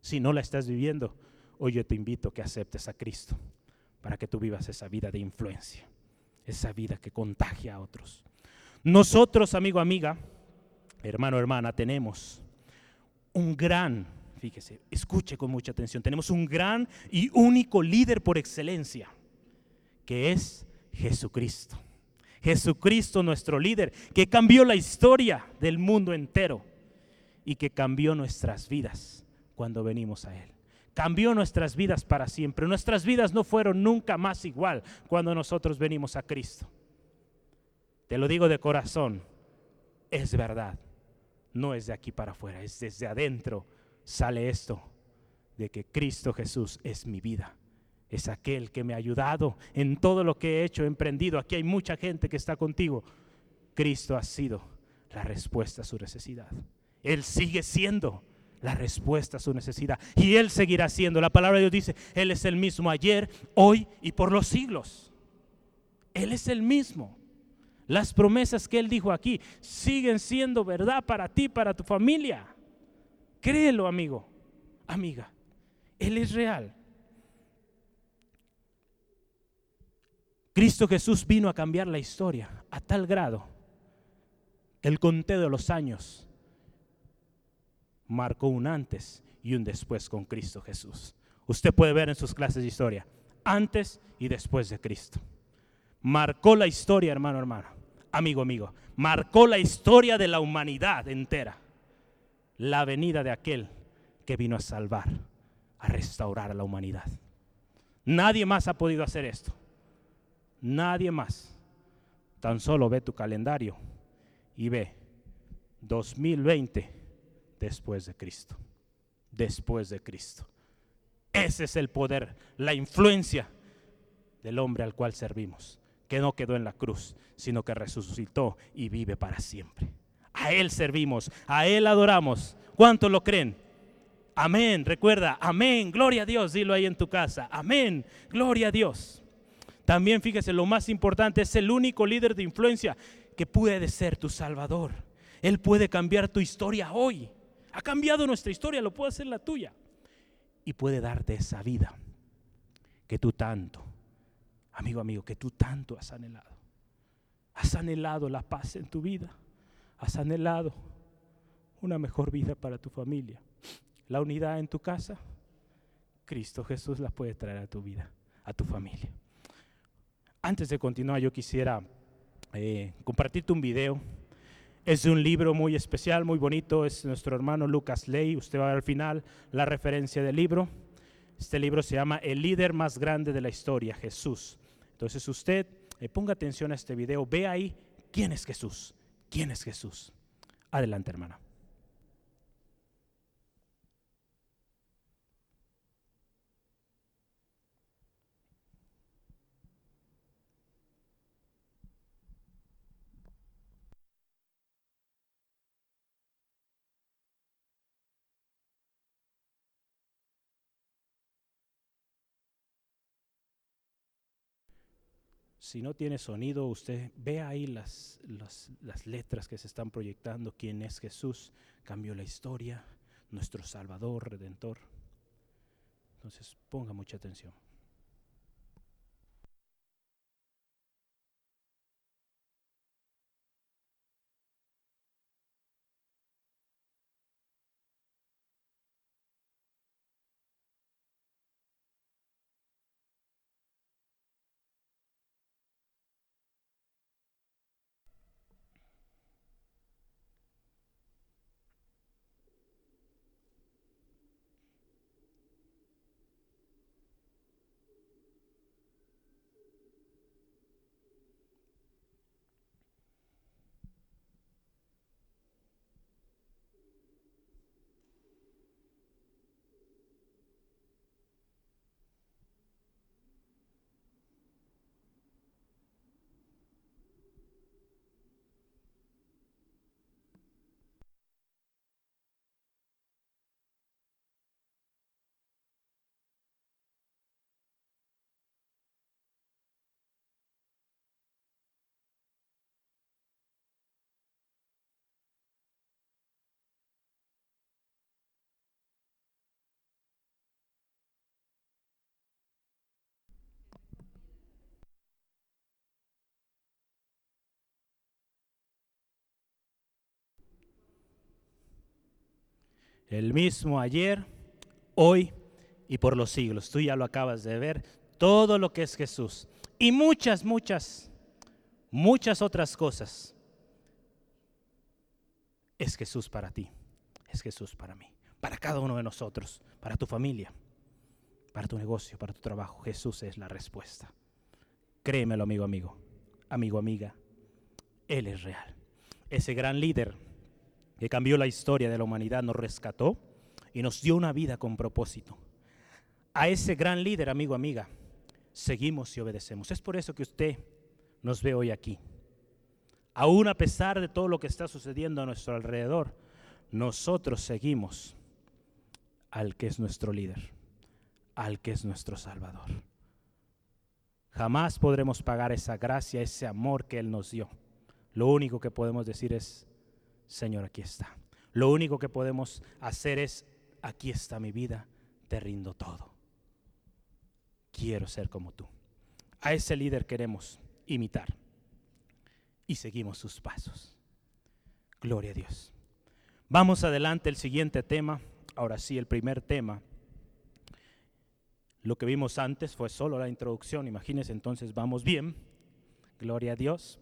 Si no la estás viviendo, hoy yo te invito a que aceptes a Cristo para que tú vivas esa vida de influencia, esa vida que contagia a otros. Nosotros, amigo, amiga, hermano, hermana, tenemos un gran, fíjese, escuche con mucha atención, tenemos un gran y único líder por excelencia, que es Jesucristo. Jesucristo nuestro líder, que cambió la historia del mundo entero y que cambió nuestras vidas cuando venimos a Él. Cambió nuestras vidas para siempre. Nuestras vidas no fueron nunca más igual cuando nosotros venimos a Cristo. Te lo digo de corazón, es verdad. No es de aquí para afuera, es desde adentro sale esto de que Cristo Jesús es mi vida es aquel que me ha ayudado en todo lo que he hecho, he emprendido. Aquí hay mucha gente que está contigo. Cristo ha sido la respuesta a su necesidad. Él sigue siendo la respuesta a su necesidad. Y Él seguirá siendo. La palabra de Dios dice, Él es el mismo ayer, hoy y por los siglos. Él es el mismo. Las promesas que Él dijo aquí siguen siendo verdad para ti, para tu familia. Créelo, amigo, amiga. Él es real. Cristo Jesús vino a cambiar la historia a tal grado que el conteo de los años marcó un antes y un después con Cristo Jesús. Usted puede ver en sus clases de historia, antes y después de Cristo. Marcó la historia, hermano, hermano, amigo, amigo. Marcó la historia de la humanidad entera. La venida de aquel que vino a salvar, a restaurar a la humanidad. Nadie más ha podido hacer esto. Nadie más. Tan solo ve tu calendario y ve 2020 después de Cristo. Después de Cristo. Ese es el poder, la influencia del hombre al cual servimos, que no quedó en la cruz, sino que resucitó y vive para siempre. A Él servimos, a Él adoramos. ¿Cuántos lo creen? Amén, recuerda, amén, gloria a Dios, dilo ahí en tu casa, amén, gloria a Dios. También fíjese, lo más importante es el único líder de influencia que puede ser tu Salvador. Él puede cambiar tu historia hoy. Ha cambiado nuestra historia, lo puede hacer la tuya. Y puede darte esa vida que tú tanto, amigo, amigo, que tú tanto has anhelado. Has anhelado la paz en tu vida. Has anhelado una mejor vida para tu familia. La unidad en tu casa. Cristo Jesús la puede traer a tu vida, a tu familia. Antes de continuar, yo quisiera eh, compartirte un video. Es un libro muy especial, muy bonito. Es nuestro hermano Lucas Ley. Usted va a ver al final la referencia del libro. Este libro se llama El líder más grande de la historia, Jesús. Entonces usted eh, ponga atención a este video. Ve ahí quién es Jesús. ¿Quién es Jesús? Adelante, hermana. Si no tiene sonido, usted ve ahí las, las, letras que se están proyectando. ¿Quién es Jesús? Cambió la historia, nuestro Salvador, Redentor. Entonces ponga mucha atención. El mismo ayer, hoy y por los siglos. Tú ya lo acabas de ver, todo lo que es Jesús. Y muchas, muchas, muchas otras cosas. Es Jesús para ti, es Jesús para mí, para cada uno de nosotros, para tu familia, para tu negocio, para tu trabajo. Jesús es la respuesta. Créemelo, amigo, amigo, amigo, amiga. Él es real. Ese gran líder cambió la historia de la humanidad nos rescató y nos dio una vida con propósito. A ese gran líder, amigo, amiga, seguimos y obedecemos. Es por eso que usted nos ve hoy aquí. Aún a pesar de todo lo que está sucediendo a nuestro alrededor, nosotros seguimos al que es nuestro líder, al que es nuestro Salvador. Jamás podremos pagar esa gracia, ese amor que Él nos dio. Lo único que podemos decir es, Señor, aquí está. Lo único que podemos hacer es, aquí está mi vida, te rindo todo. Quiero ser como tú. A ese líder queremos imitar y seguimos sus pasos. Gloria a Dios. Vamos adelante, el siguiente tema. Ahora sí, el primer tema lo que vimos antes fue solo la introducción, imagínense, entonces vamos bien. Gloria a Dios.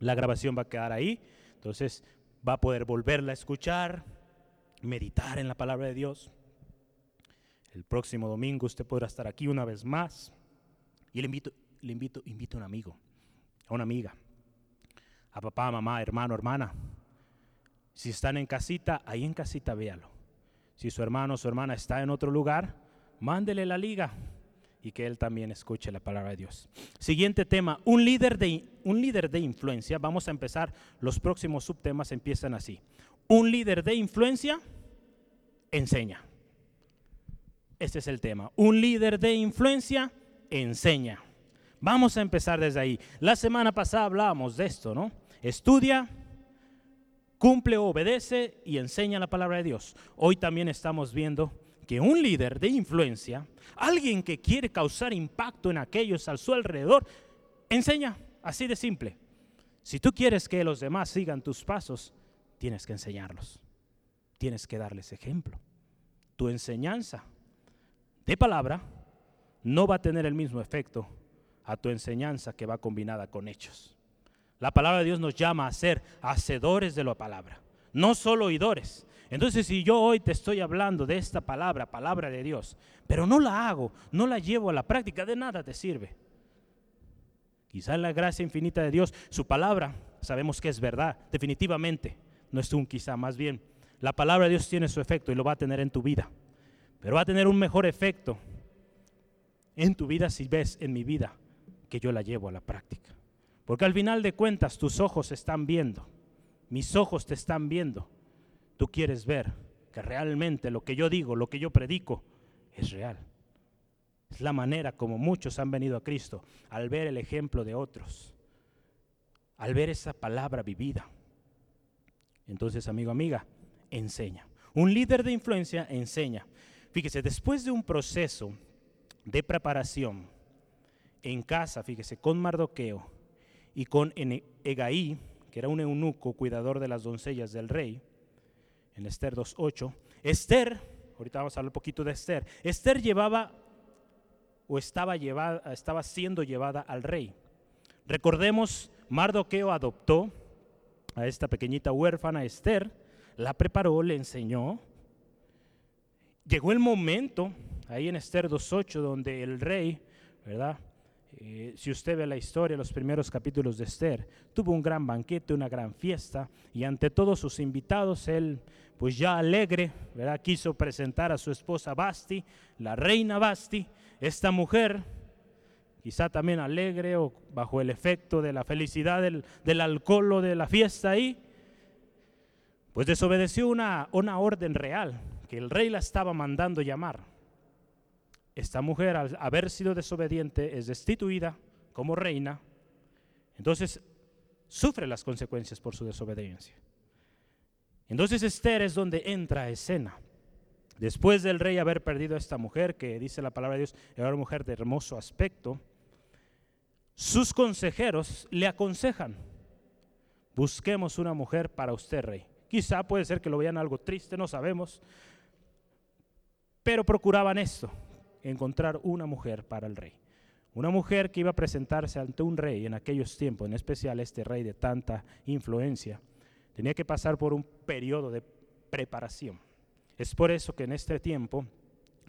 La grabación va a quedar ahí, entonces va a poder volverla a escuchar, meditar en la palabra de Dios. El próximo domingo usted podrá estar aquí una vez más. Y le invito, le invito, invito a un amigo, a una amiga, a papá, mamá, hermano, hermana. Si están en casita, ahí en casita véalo. Si su hermano o su hermana está en otro lugar, mándele la liga y que él también escuche la palabra de Dios. Siguiente tema, un líder de, un líder de influencia. Vamos a empezar, los próximos subtemas empiezan así. Un líder de influencia enseña. Este es el tema. Un líder de influencia enseña. Vamos a empezar desde ahí. La semana pasada hablábamos de esto, ¿no? Estudia, cumple, obedece y enseña la palabra de Dios. Hoy también estamos viendo que un líder de influencia, alguien que quiere causar impacto en aquellos a su alrededor, enseña, así de simple. Si tú quieres que los demás sigan tus pasos, tienes que enseñarlos. Tienes que darles ejemplo. Tu enseñanza de palabra no va a tener el mismo efecto a tu enseñanza que va combinada con hechos. La palabra de Dios nos llama a ser hacedores de la palabra, no solo oidores. Entonces, si yo hoy te estoy hablando de esta palabra, palabra de Dios, pero no la hago, no la llevo a la práctica, de nada te sirve. Quizá en la gracia infinita de Dios, su palabra, sabemos que es verdad, definitivamente, no es un quizá, más bien, la palabra de Dios tiene su efecto y lo va a tener en tu vida, pero va a tener un mejor efecto en tu vida si ves en mi vida que yo la llevo a la práctica. Porque al final de cuentas tus ojos están viendo, mis ojos te están viendo tú quieres ver que realmente lo que yo digo, lo que yo predico, es real. Es la manera como muchos han venido a Cristo, al ver el ejemplo de otros, al ver esa palabra vivida. Entonces, amigo, amiga, enseña. Un líder de influencia enseña. Fíjese, después de un proceso de preparación en casa, fíjese, con Mardoqueo y con Egaí, que era un eunuco cuidador de las doncellas del rey, en Esther 2.8. Esther, ahorita vamos a hablar un poquito de Esther. Esther llevaba o estaba, llevada, estaba siendo llevada al rey. Recordemos, Mardoqueo adoptó a esta pequeñita huérfana Esther, la preparó, le enseñó. Llegó el momento, ahí en Esther 2.8, donde el rey, ¿verdad? Eh, si usted ve la historia, los primeros capítulos de Esther, tuvo un gran banquete, una gran fiesta, y ante todos sus invitados, él, pues ya alegre, ¿verdad? quiso presentar a su esposa Basti, la reina Basti, esta mujer, quizá también alegre o bajo el efecto de la felicidad del, del alcohol o de la fiesta ahí, pues desobedeció una, una orden real que el rey la estaba mandando llamar esta mujer al haber sido desobediente es destituida como reina, entonces sufre las consecuencias por su desobediencia. Entonces Esther es donde entra escena. Después del rey haber perdido a esta mujer, que dice la palabra de Dios, era una mujer de hermoso aspecto, sus consejeros le aconsejan, busquemos una mujer para usted, rey, Quizá puede ser que lo vean algo triste, no sabemos. Pero procuraban esto, encontrar una mujer para el rey. Una mujer que iba a presentarse ante un rey en aquellos tiempos, en especial este rey de tanta influencia, tenía que pasar por un periodo de preparación. Es por eso que en este tiempo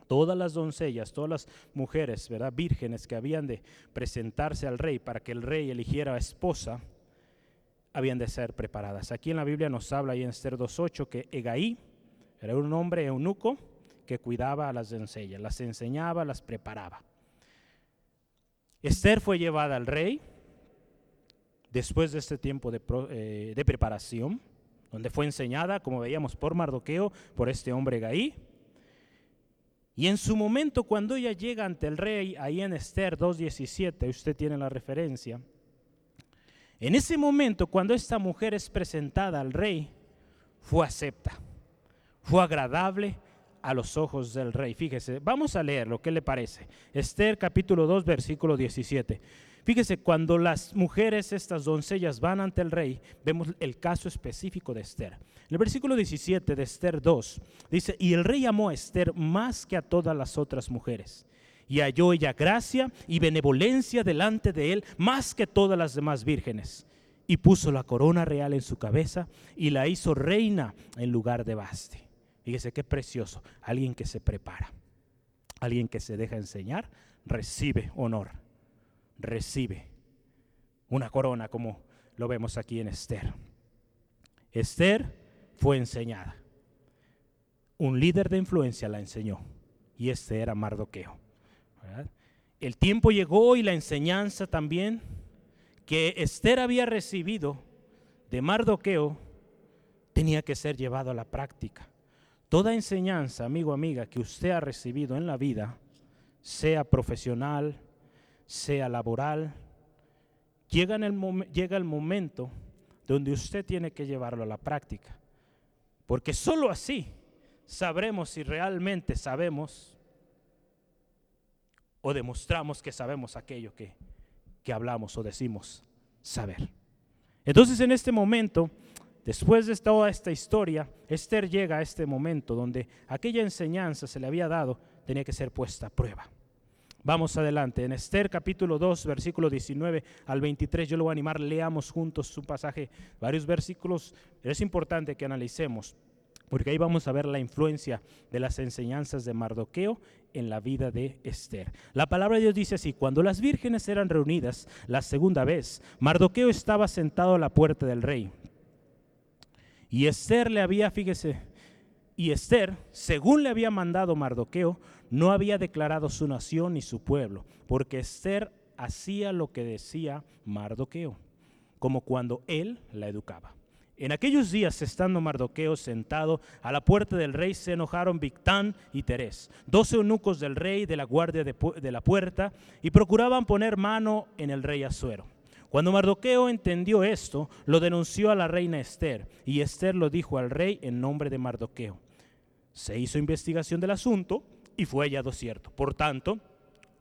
todas las doncellas, todas las mujeres, ¿verdad? vírgenes que habían de presentarse al rey para que el rey eligiera esposa, habían de ser preparadas. Aquí en la Biblia nos habla ahí en Esther 2.8 que Egaí era un hombre eunuco que cuidaba a las doncellas, las enseñaba, las preparaba. Esther fue llevada al rey después de este tiempo de, eh, de preparación, donde fue enseñada, como veíamos, por Mardoqueo, por este hombre Gaí. Y en su momento, cuando ella llega ante el rey, ahí en Esther 2.17, usted tiene la referencia, en ese momento, cuando esta mujer es presentada al rey, fue acepta, fue agradable a los ojos del rey. Fíjese, vamos a leer lo que le parece. Esther capítulo 2, versículo 17. Fíjese, cuando las mujeres, estas doncellas, van ante el rey, vemos el caso específico de Esther. En el versículo 17 de Esther 2 dice, y el rey amó a Esther más que a todas las otras mujeres y halló ella gracia y benevolencia delante de él más que todas las demás vírgenes. Y puso la corona real en su cabeza y la hizo reina en lugar de Basti. Fíjese qué precioso. Alguien que se prepara, alguien que se deja enseñar, recibe honor, recibe una corona como lo vemos aquí en Esther. Esther fue enseñada. Un líder de influencia la enseñó y este era Mardoqueo. El tiempo llegó y la enseñanza también que Esther había recibido de Mardoqueo tenía que ser llevado a la práctica. Toda enseñanza, amigo, amiga, que usted ha recibido en la vida, sea profesional, sea laboral, llega, el llega el momento donde usted tiene que llevarlo a la práctica. Porque sólo así sabremos si realmente sabemos o demostramos que sabemos aquello que, que hablamos o decimos saber. Entonces en este momento, después de toda esta historia, Esther llega a este momento donde aquella enseñanza se le había dado tenía que ser puesta a prueba. Vamos adelante. En Esther capítulo 2, versículo 19 al 23, yo lo voy a animar, leamos juntos su pasaje, varios versículos. Es importante que analicemos, porque ahí vamos a ver la influencia de las enseñanzas de Mardoqueo en la vida de Esther. La palabra de Dios dice así, cuando las vírgenes eran reunidas la segunda vez, Mardoqueo estaba sentado a la puerta del rey. Y Esther le había, fíjese, y Esther, según le había mandado Mardoqueo, no había declarado su nación ni su pueblo, porque Esther hacía lo que decía Mardoqueo, como cuando él la educaba. En aquellos días, estando Mardoqueo sentado a la puerta del rey, se enojaron Victán y Terés, doce eunucos del rey de la guardia de, la puerta, y procuraban poner mano en el rey Asuero. Cuando Mardoqueo entendió esto, lo denunció a la reina Esther, y Esther lo dijo al rey en nombre de Mardoqueo. Se hizo investigación del asunto y fue hallado cierto. Por tanto,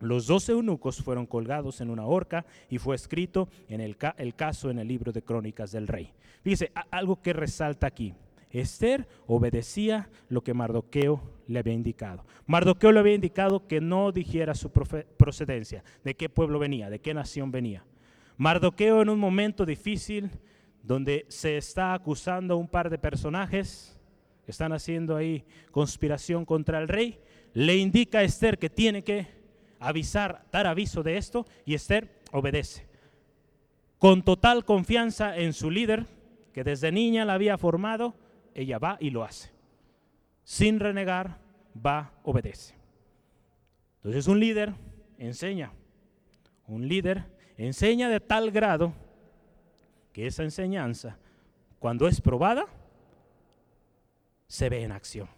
los doce eunucos fueron colgados en una horca y fue escrito en el, caso en el libro de crónicas del rey. Fíjese, algo que resalta aquí. Esther obedecía lo que Mardoqueo le había indicado. Mardoqueo le había indicado que no dijera su procedencia, de qué pueblo venía, de qué nación venía. Mardoqueo en un momento difícil donde se está acusando a un par de personajes, están haciendo ahí conspiración contra el rey, le indica a Esther que tiene que avisar, dar aviso de esto y Esther obedece. Con total confianza en su líder, que desde niña la había formado, ella va y lo hace. Sin renegar, va, obedece. Entonces un líder enseña. Un líder enseña de tal grado que esa enseñanza, cuando es probada, se ve en acción.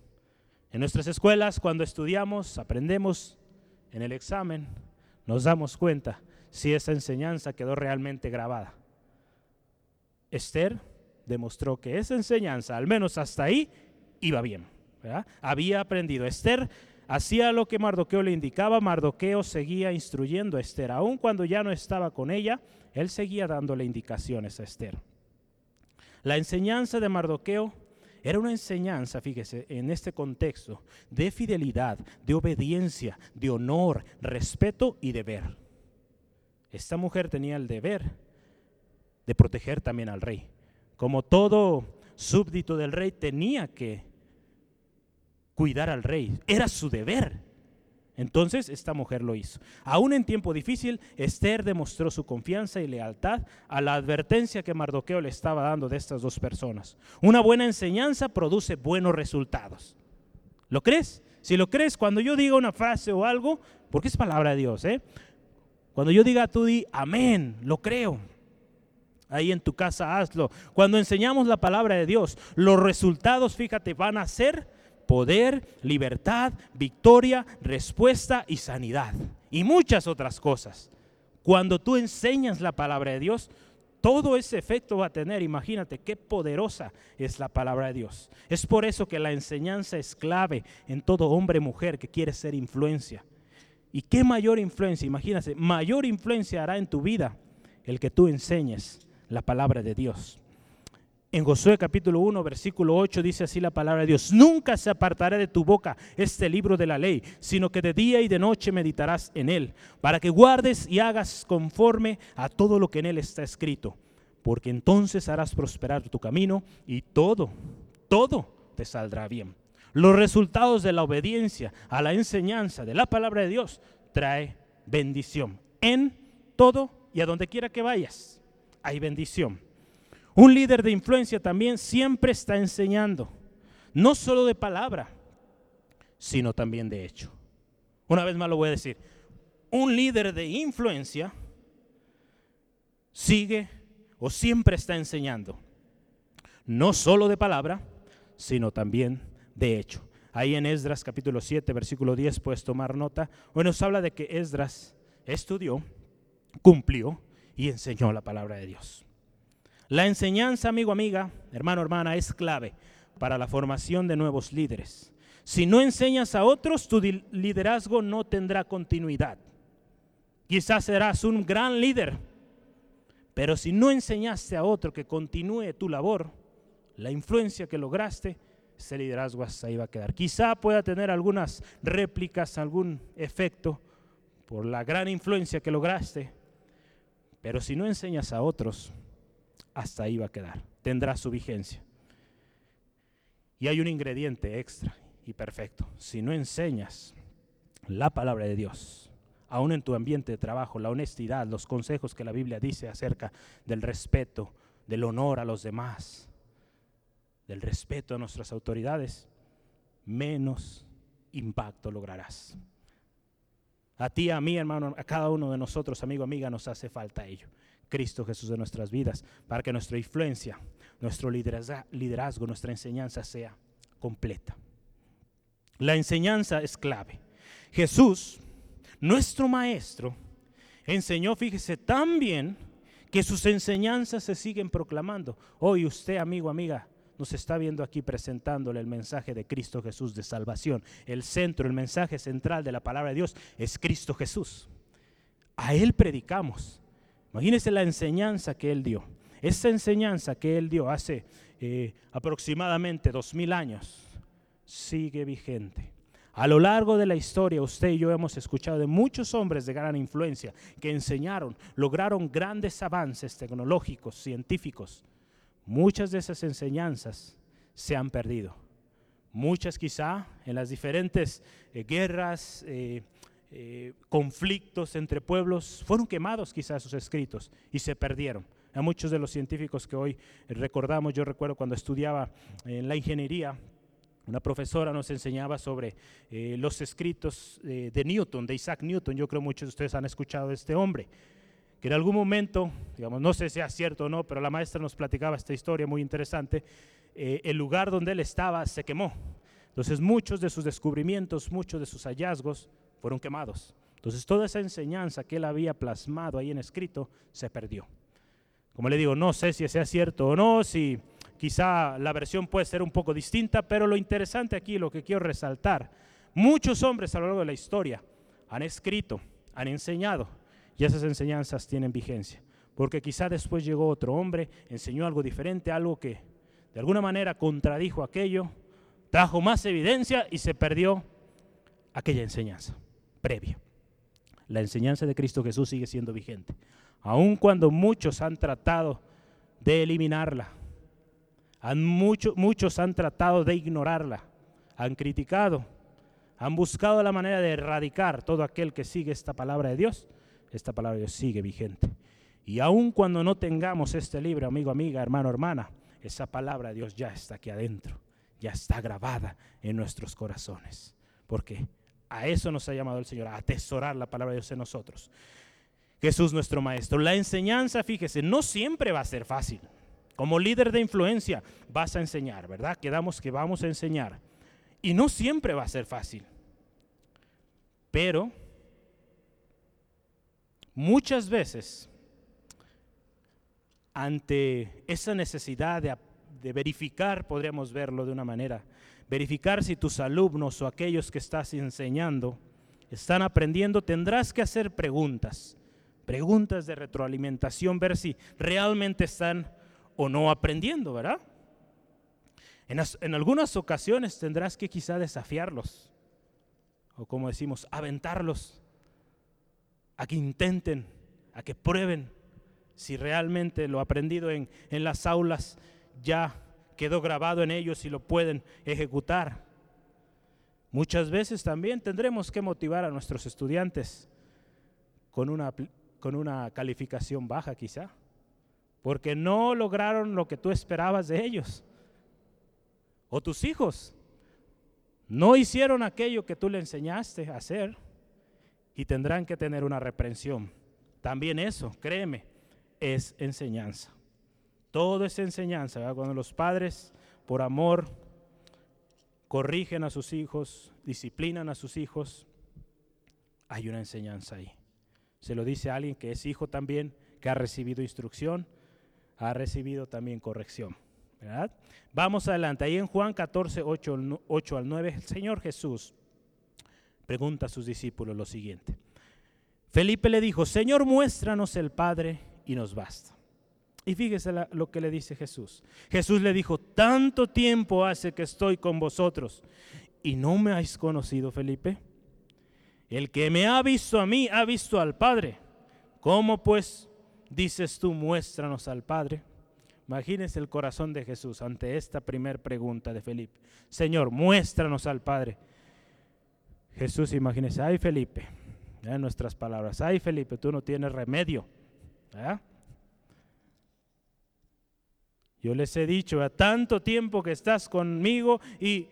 En nuestras escuelas, cuando estudiamos, aprendemos en el examen nos damos cuenta si esa enseñanza quedó realmente grabada. Esther demostró que esa enseñanza, al menos hasta ahí, iba bien. Había aprendido. Esther hacía lo que Mardoqueo le indicaba. Mardoqueo seguía instruyendo a Esther. Aun cuando ya no estaba con ella, él seguía dándole indicaciones a Esther. La enseñanza de Mardoqueo Era una enseñanza, fíjese, en este contexto, de fidelidad, de obediencia, de honor, respeto y deber. Esta mujer tenía el deber de proteger también al rey. Como todo súbdito del rey tenía que cuidar al rey, era su deber. Entonces esta mujer lo hizo. Aún en tiempo difícil, Esther demostró su confianza y lealtad a la advertencia que Mardoqueo le estaba dando de estas dos personas. Una buena enseñanza produce buenos resultados. ¿Lo crees? Si lo crees, cuando yo diga una frase o algo, porque es palabra de Dios, ¿eh? Cuando yo diga tú di amén, lo creo. Ahí en tu casa hazlo. Cuando enseñamos la palabra de Dios, los resultados, fíjate, van a ser poder, libertad, victoria, respuesta y sanidad. Y muchas otras cosas. Cuando tú enseñas la palabra de Dios, todo ese efecto va a tener. Imagínate qué poderosa es la palabra de Dios. Es por eso que la enseñanza es clave en todo hombre y mujer que quiere ser influencia. ¿Y qué mayor influencia? Imagínate, mayor influencia hará en tu vida el que tú enseñes la palabra de Dios. En Josué capítulo 1, versículo 8 dice así la palabra de Dios, nunca se apartará de tu boca este libro de la ley, sino que de día y de noche meditarás en él, para que guardes y hagas conforme a todo lo que en él está escrito, porque entonces harás prosperar tu camino y todo, todo te saldrá bien. Los resultados de la obediencia a la enseñanza de la palabra de Dios trae bendición en todo y a donde quiera que vayas. Hay bendición. Un líder de influencia también siempre está enseñando, no solo de palabra, sino también de hecho. Una vez más lo voy a decir, un líder de influencia sigue o siempre está enseñando, no solo de palabra, sino también de hecho. Ahí en Esdras capítulo 7, versículo 10 puedes tomar nota. Bueno, nos habla de que Esdras estudió, cumplió y enseñó la palabra de Dios. La enseñanza, amigo, amiga, hermano, hermana, es clave para la formación de nuevos líderes. Si no enseñas a otros, tu liderazgo no tendrá continuidad. Quizás serás un gran líder, pero si no enseñaste a otro que continúe tu labor, la influencia que lograste, ese liderazgo hasta ahí va a quedar. Quizá pueda tener algunas réplicas, algún efecto por la gran influencia que lograste, pero si no enseñas a otros, hasta ahí va a quedar. Tendrá su vigencia. Y hay un ingrediente extra y perfecto. Si no enseñas la palabra de Dios, aún en tu ambiente de trabajo, la honestidad, los consejos que la Biblia dice acerca del respeto, del honor a los demás, del respeto a nuestras autoridades, menos impacto lograrás. A ti, a mí, hermano, a cada uno de nosotros, amigo, amiga, nos hace falta ello. Cristo Jesús de nuestras vidas, para que nuestra influencia, nuestro liderazgo, nuestra enseñanza sea completa. La enseñanza es clave. Jesús, nuestro Maestro, enseñó, fíjese, tan bien que sus enseñanzas se siguen proclamando. Hoy usted, amigo, amiga, nos está viendo aquí presentándole el mensaje de Cristo Jesús de salvación. El centro, el mensaje central de la palabra de Dios es Cristo Jesús. A Él predicamos. Imagínense la enseñanza que él dio. Esa enseñanza que él dio hace eh, aproximadamente dos mil años sigue vigente. A lo largo de la historia, usted y yo hemos escuchado de muchos hombres de gran influencia que enseñaron, lograron grandes avances tecnológicos, científicos. Muchas de esas enseñanzas se han perdido. Muchas quizá en las diferentes eh, guerras, eh, eh, conflictos entre pueblos, fueron quemados quizás sus escritos y se perdieron. A muchos de los científicos que hoy recordamos, yo recuerdo cuando estudiaba en la ingeniería, una profesora nos enseñaba sobre eh, los escritos de Newton, de Isaac Newton. Yo creo muchos de ustedes han escuchado de este hombre, que en algún momento, digamos, no sé si sea cierto o no, pero la maestra nos platicaba esta historia muy interesante. Eh, el lugar donde él estaba se quemó. Entonces muchos de sus descubrimientos, muchos de sus hallazgos fueron quemados. Entonces toda esa enseñanza que él había plasmado ahí en escrito se perdió. Como le digo, no sé si sea cierto o no, si quizá la versión puede ser un poco distinta, pero lo interesante aquí, lo que quiero resaltar, muchos hombres a lo largo de la historia han escrito, han enseñado, y esas enseñanzas tienen vigencia. Porque quizá después llegó otro hombre, enseñó algo diferente, algo que de alguna manera contradijo aquello, trajo más evidencia y se perdió aquella enseñanza previa. La enseñanza de Cristo Jesús sigue siendo vigente, aun cuando muchos han tratado de eliminarla, han muchos han tratado de ignorarla, han criticado, han buscado la manera de erradicar todo aquel que sigue esta palabra de Dios, esta palabra de Dios sigue vigente. Y aun cuando no tengamos este libro, amigo, amiga, hermano, hermana, esa palabra de Dios ya está aquí adentro, ya está grabada en nuestros corazones. Porque a eso nos ha llamado el Señor, a atesorar la palabra de Dios en nosotros. Jesús nuestro Maestro. La enseñanza, fíjese, no siempre va a ser fácil. Como líder de influencia vas a enseñar, ¿verdad? Quedamos que vamos a enseñar. Y no siempre va a ser fácil. Pero muchas veces, ante esa necesidad de, de, verificar, podríamos verlo de una manera, verificar si tus alumnos o aquellos que estás enseñando están aprendiendo, tendrás que hacer preguntas, preguntas de retroalimentación, ver si realmente están o no aprendiendo, ¿verdad? En, algunas ocasiones tendrás que quizá desafiarlos, o como decimos, aventarlos, a que intenten, a que prueben si realmente lo aprendido en, en las aulas ya quedó grabado en ellos y lo pueden ejecutar. Muchas veces también tendremos que motivar a nuestros estudiantes con una, con una calificación baja quizá, porque no lograron lo que tú esperabas de ellos o tus hijos no hicieron aquello que tú le enseñaste a hacer y tendrán que tener una reprensión. También eso, créeme, es enseñanza. Todo es enseñanza. Cuando los padres, por amor, corrigen a sus hijos, disciplinan a sus hijos, hay una enseñanza ahí. Se lo dice a alguien que es hijo también, que ha recibido instrucción, ha recibido también corrección. Vamos adelante. Ahí en Juan 14, 8, 8 al 9, el Señor Jesús pregunta a sus discípulos lo siguiente. Felipe le dijo, Señor, muéstranos el Padre y nos basta. Y fíjese lo que le dice Jesús. Jesús le dijo, tanto tiempo hace que estoy con vosotros y no me habéis conocido, Felipe. El que me ha visto a mí ha visto al Padre. ¿Cómo pues dices tú, muéstranos al Padre? Imagínense el corazón de Jesús ante esta primera pregunta de Felipe. Señor, muéstranos al Padre. Jesús, imagínese, ay Felipe, en nuestras palabras, ay Felipe, tú no tienes remedio. Yo les he dicho, a tanto tiempo que estás conmigo y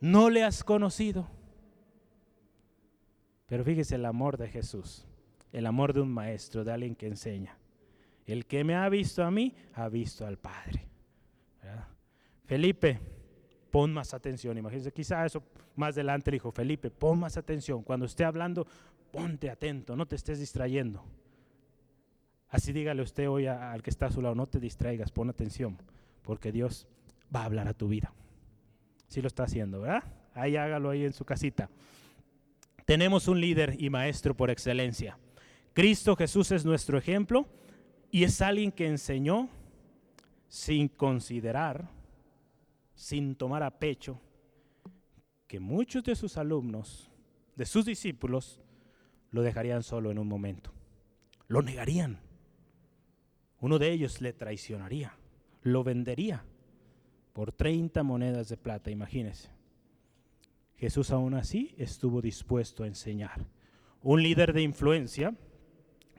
no le has conocido. Pero fíjese el amor de Jesús, el amor de un maestro, de alguien que enseña. El que me ha visto a mí, ha visto al Padre. Felipe, pon más atención. Imagínense, quizá eso más adelante le dijo, Felipe, pon más atención. Cuando esté hablando, ponte atento, no te estés distrayendo. Así dígale usted hoy al que está a su lado, no te distraigas, pon atención, porque Dios va a hablar a tu vida. Sí lo está haciendo, ¿verdad? Ahí hágalo ahí en su casita. Tenemos un líder y maestro por excelencia. Cristo Jesús es nuestro ejemplo y es alguien que enseñó sin considerar, sin tomar a pecho, que muchos de sus alumnos, de sus discípulos, lo dejarían solo en un momento. Lo negarían. Uno de ellos le traicionaría, lo vendería por 30 monedas de plata, imagínese. Jesús aún así estuvo dispuesto a enseñar. Un líder de influencia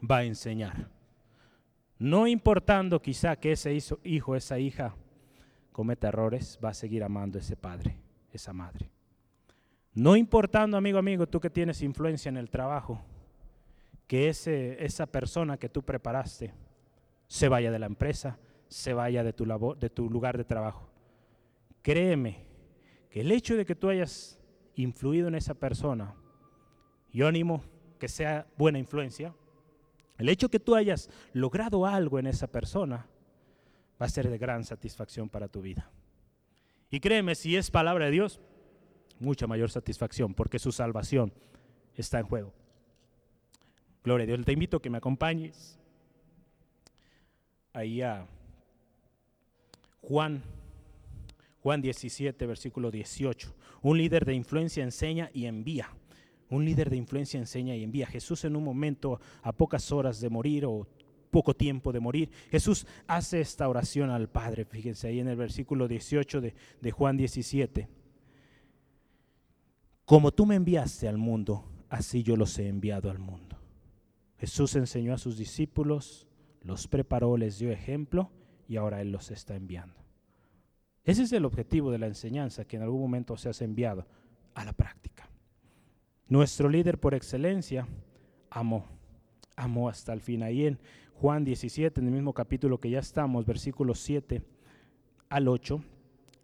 va a enseñar. No importando quizá que ese hijo, esa hija cometa errores, va a seguir amando a ese padre, esa madre. No importando, amigo, amigo, tú que tienes influencia en el trabajo, que ese, esa persona que tú preparaste se vaya de la empresa, se vaya de tu, labor, de tu lugar de trabajo. Créeme que el hecho de que tú hayas influido en esa persona, yo animo que sea buena influencia, el hecho que tú hayas logrado algo en esa persona va a ser de gran satisfacción para tu vida. Y créeme, si es palabra de Dios, mucha mayor satisfacción, porque su salvación está en juego. Gloria a Dios. Te invito a que me acompañes ahí a Juan Juan 17, versículo 18. Un líder de influencia enseña y envía. Un líder de influencia enseña y envía. Jesús en un momento, a pocas horas de morir o poco tiempo de morir, Jesús hace esta oración al Padre. Fíjense ahí en el versículo 18 de, de Juan 17. Como tú me enviaste al mundo, así yo los he enviado al mundo. Jesús enseñó a sus discípulos, los preparó, les dio ejemplo y ahora Él los está enviando. Ese es el objetivo de la enseñanza, que en algún momento se ha enviado a la práctica. Nuestro líder por excelencia amó, amó hasta el fin. Ahí en Juan 17, en el mismo capítulo que ya estamos, versículos 7 al 8,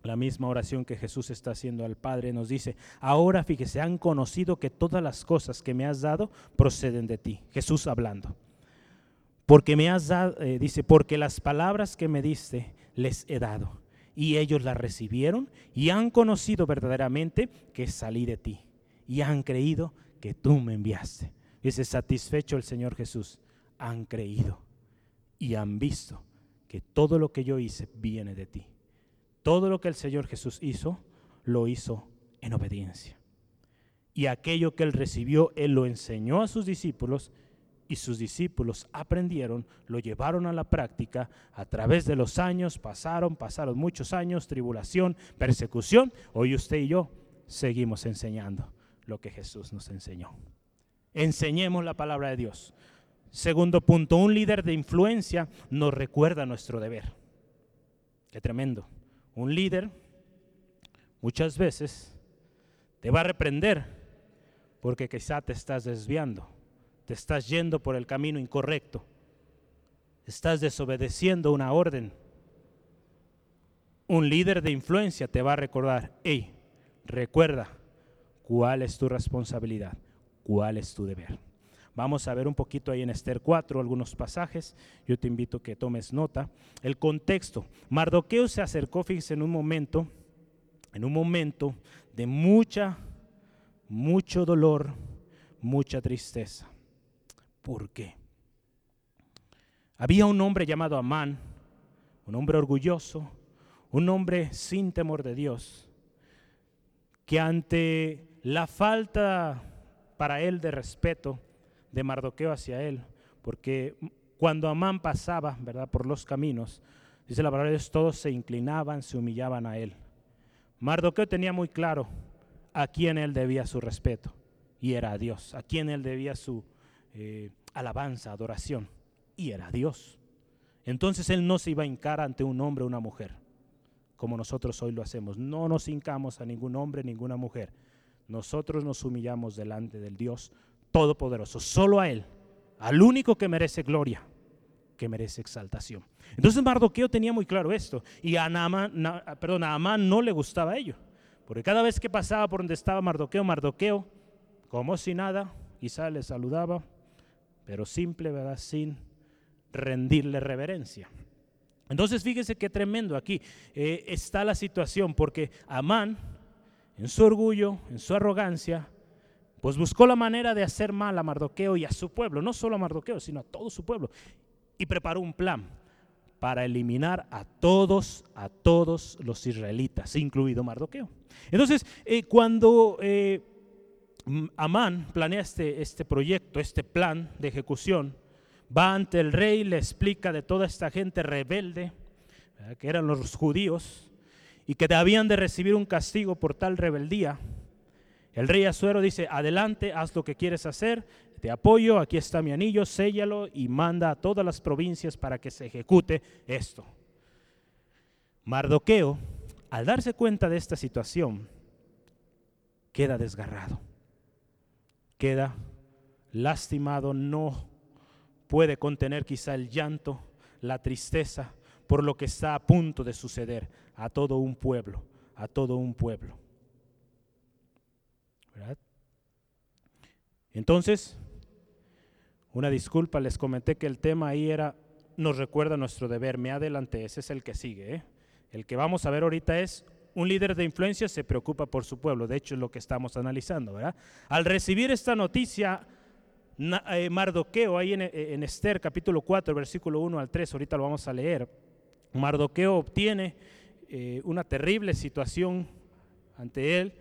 la misma oración que Jesús está haciendo al Padre, nos dice, ahora fíjese, han conocido que todas las cosas que me has dado proceden de ti. Jesús hablando. Porque me has dado, eh, dice, porque las palabras que me diste les he dado. Y ellos las recibieron y han conocido verdaderamente que salí de ti. Y han creído que tú me enviaste. Dice, satisfecho el Señor Jesús. Han creído y han visto que todo lo que yo hice viene de ti. Todo lo que el Señor Jesús hizo, lo hizo en obediencia. Y aquello que él recibió, él lo enseñó a sus discípulos y sus discípulos aprendieron, lo llevaron a la práctica a través de los años, pasaron, pasaron muchos años, tribulación, persecución. Hoy usted y yo seguimos enseñando lo que Jesús nos enseñó. Enseñemos la palabra de Dios. Segundo punto, un líder de influencia nos recuerda nuestro deber. Qué tremendo. Un líder muchas veces te va a reprender porque quizá te estás desviando, te estás yendo por el camino incorrecto, estás desobedeciendo una orden. Un líder de influencia te va a recordar, hey, recuerda cuál es tu responsabilidad, cuál es tu deber. Vamos a ver un poquito ahí en Esther 4 algunos pasajes. Yo te invito a que tomes nota. El contexto. Mardoqueo se acercó, fíjense, en un momento, en un momento de mucha, mucho dolor, mucha tristeza. ¿Por qué? Había un hombre llamado Amán, un hombre orgulloso, un hombre sin temor de Dios, que ante la falta para él de respeto, de Mardoqueo hacia él, porque cuando Amán pasaba, ¿verdad?, por los caminos, dice la palabra de Dios, todos se inclinaban, se humillaban a él. Mardoqueo tenía muy claro a quién él debía su respeto, y era a Dios, a quién él debía su eh, alabanza, adoración, y era Dios. Entonces él no se iba a hincar ante un hombre o una mujer, como nosotros hoy lo hacemos. No nos hincamos a ningún hombre, ninguna mujer. Nosotros nos humillamos delante del Dios Todopoderoso, solo a Él, al único que merece gloria, que merece exaltación. Entonces Mardoqueo tenía muy claro esto, y a, perdón, a Amán no le gustaba ello, porque cada vez que pasaba por donde estaba Mardoqueo, Mardoqueo, como si nada, quizá le saludaba, pero simple, ¿verdad? Sin rendirle reverencia. Entonces fíjese qué tremendo aquí eh, está la situación, porque Amán, en su orgullo, en su arrogancia, pues buscó la manera de hacer mal a Mardoqueo y a su pueblo, no solo a Mardoqueo, sino a todo su pueblo, y preparó un plan para eliminar a todos, a todos los israelitas, incluido Mardoqueo. Entonces, eh, cuando eh, Amán planea este, este proyecto, este plan de ejecución, va ante el rey, le explica de toda esta gente rebelde, que eran los judíos, y que debían de recibir un castigo por tal rebeldía. El rey Azuero dice, adelante, haz lo que quieres hacer, te apoyo, aquí está mi anillo, séllalo y manda a todas las provincias para que se ejecute esto. Mardoqueo, al darse cuenta de esta situación, queda desgarrado, queda lastimado, no puede contener quizá el llanto, la tristeza por lo que está a punto de suceder a todo un pueblo, a todo un pueblo. Entonces, una disculpa, les comenté que el tema ahí era, nos recuerda nuestro deber, me adelanté, ese es el que sigue. ¿eh? El que vamos a ver ahorita es, un líder de influencia se preocupa por su pueblo, de hecho es lo que estamos analizando. ¿verdad? Al recibir esta noticia, eh, Mardoqueo, ahí en, en Esther capítulo 4, versículo 1 al 3, ahorita lo vamos a leer, Mardoqueo obtiene eh, una terrible situación ante él.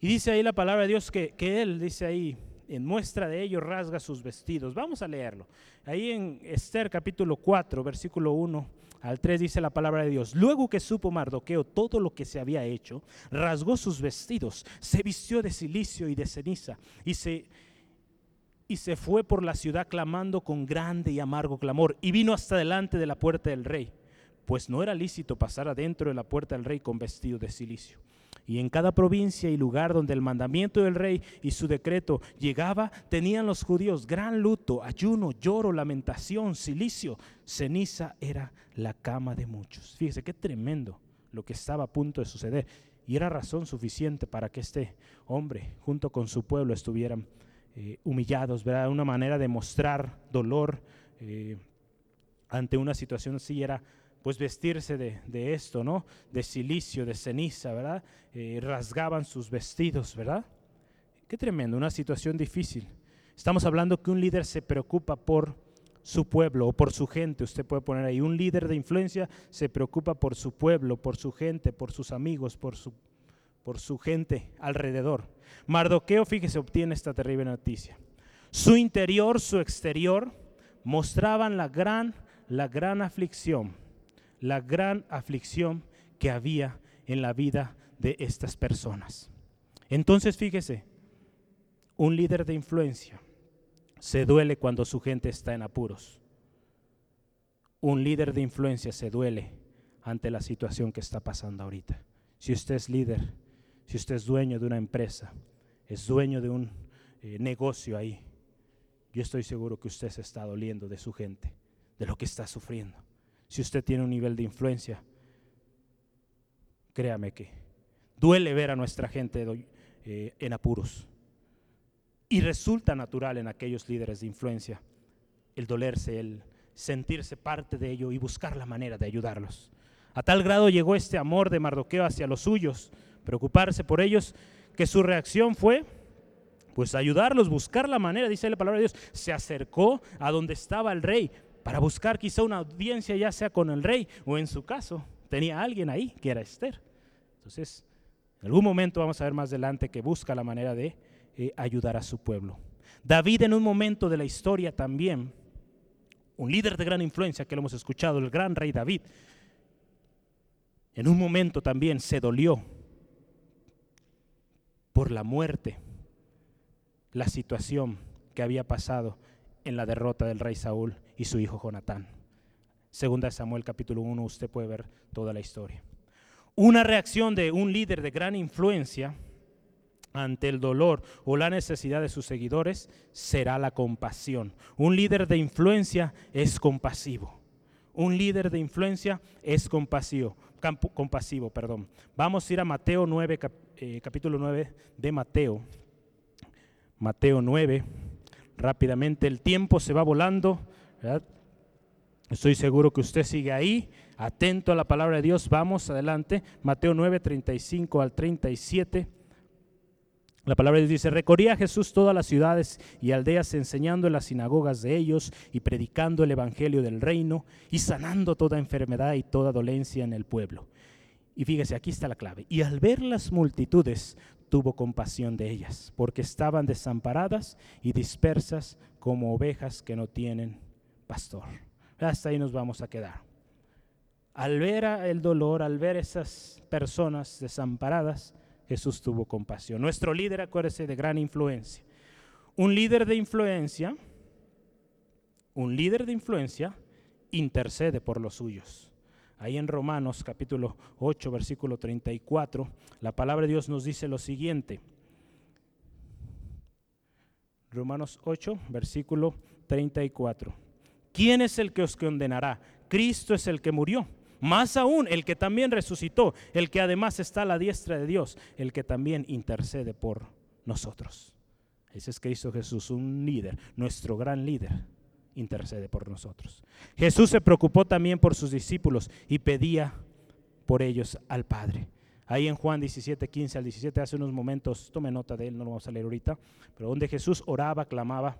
Y dice ahí la palabra de Dios que, que él, dice ahí, en muestra de ello rasga sus vestidos. Vamos a leerlo. Ahí en Esther capítulo 4, versículo 1 al 3 dice la palabra de Dios. Luego que supo Mardoqueo todo lo que se había hecho, rasgó sus vestidos, se vistió de silicio y de ceniza y se, y se fue por la ciudad clamando con grande y amargo clamor y vino hasta delante de la puerta del rey, pues no era lícito pasar adentro de la puerta del rey con vestido de silicio. Y en cada provincia y lugar donde el mandamiento del rey y su decreto llegaba, tenían los judíos gran luto, ayuno, lloro, lamentación, silicio. Ceniza era la cama de muchos. Fíjese qué tremendo lo que estaba a punto de suceder. Y era razón suficiente para que este hombre, junto con su pueblo, estuvieran eh, humillados, ¿verdad? Una manera de mostrar dolor eh, ante una situación así era pues vestirse de, esto, ¿no? De silicio, de ceniza, ¿verdad? Eh, rasgaban sus vestidos, ¿verdad? Qué tremendo, una situación difícil. Estamos hablando que un líder se preocupa por su pueblo o por su gente. Usted puede poner ahí, un líder de influencia se preocupa por su pueblo, por su gente, por sus amigos, por su, por su gente alrededor. Mardoqueo, fíjese, obtiene esta terrible noticia. Su interior, su exterior mostraban la gran, la gran aflicción la gran aflicción que había en la vida de estas personas. Entonces fíjese, un líder de influencia se duele cuando su gente está en apuros. Un líder de influencia se duele ante la situación que está pasando ahorita. Si usted es líder, si usted es dueño de una empresa, es dueño de un eh, negocio ahí, yo estoy seguro que usted se está doliendo de su gente, de lo que está sufriendo si usted tiene un nivel de influencia. Créame que duele ver a nuestra gente eh, en apuros. Y resulta natural en aquellos líderes de influencia el dolerse, el sentirse parte de ello y buscar la manera de ayudarlos. A tal grado llegó este amor de Mardoqueo hacia los suyos, preocuparse por ellos, que su reacción fue pues ayudarlos, buscar la manera, dice la palabra de Dios, se acercó a donde estaba el rey para buscar quizá una audiencia ya sea con el rey o en su caso tenía alguien ahí que era Esther. Entonces, en algún momento vamos a ver más adelante que busca la manera de eh, ayudar a su pueblo. David en un momento de la historia también, un líder de gran influencia que lo hemos escuchado, el gran rey David, en un momento también se dolió por la muerte, la situación que había pasado en la derrota del rey Saúl y su hijo Jonatán. Segunda Samuel capítulo 1, usted puede ver toda la historia. Una reacción de un líder de gran influencia ante el dolor o la necesidad de sus seguidores será la compasión. Un líder de influencia es compasivo. Un líder de influencia es compasivo. compasivo perdón. Vamos a ir a Mateo 9, eh, capítulo 9 de Mateo. Mateo 9 rápidamente. El tiempo se va volando. Estoy seguro que usted sigue ahí, atento a la palabra de Dios. Vamos adelante. Mateo 9, 35 al 37. La palabra de Dios dice, recorría Jesús todas las ciudades y aldeas enseñando en las sinagogas de ellos y predicando el Evangelio del reino y sanando toda enfermedad y toda dolencia en el pueblo. Y fíjese, aquí está la clave. Y al ver las multitudes, tuvo compasión de ellas, porque estaban desamparadas y dispersas como ovejas que no tienen pastor. Hasta ahí nos vamos a quedar. Al ver el dolor, al ver esas personas desamparadas, Jesús tuvo compasión. Nuestro líder, acuérdese, de gran influencia. Un líder de influencia, un líder de influencia intercede por los suyos. Ahí en Romanos capítulo 8, versículo 34, la palabra de Dios nos dice lo siguiente. Romanos 8, versículo 34. ¿Quién es el que os condenará? Cristo es el que murió. Más aún, el que también resucitó, el que además está a la diestra de Dios, el que también intercede por nosotros. Ese es Cristo Jesús, un líder, nuestro gran líder intercede por nosotros. Jesús se preocupó también por sus discípulos y pedía por ellos al Padre. Ahí en Juan 17, 15 al 17, hace unos momentos, tome nota de él, no lo vamos a leer ahorita, pero donde Jesús oraba, clamaba,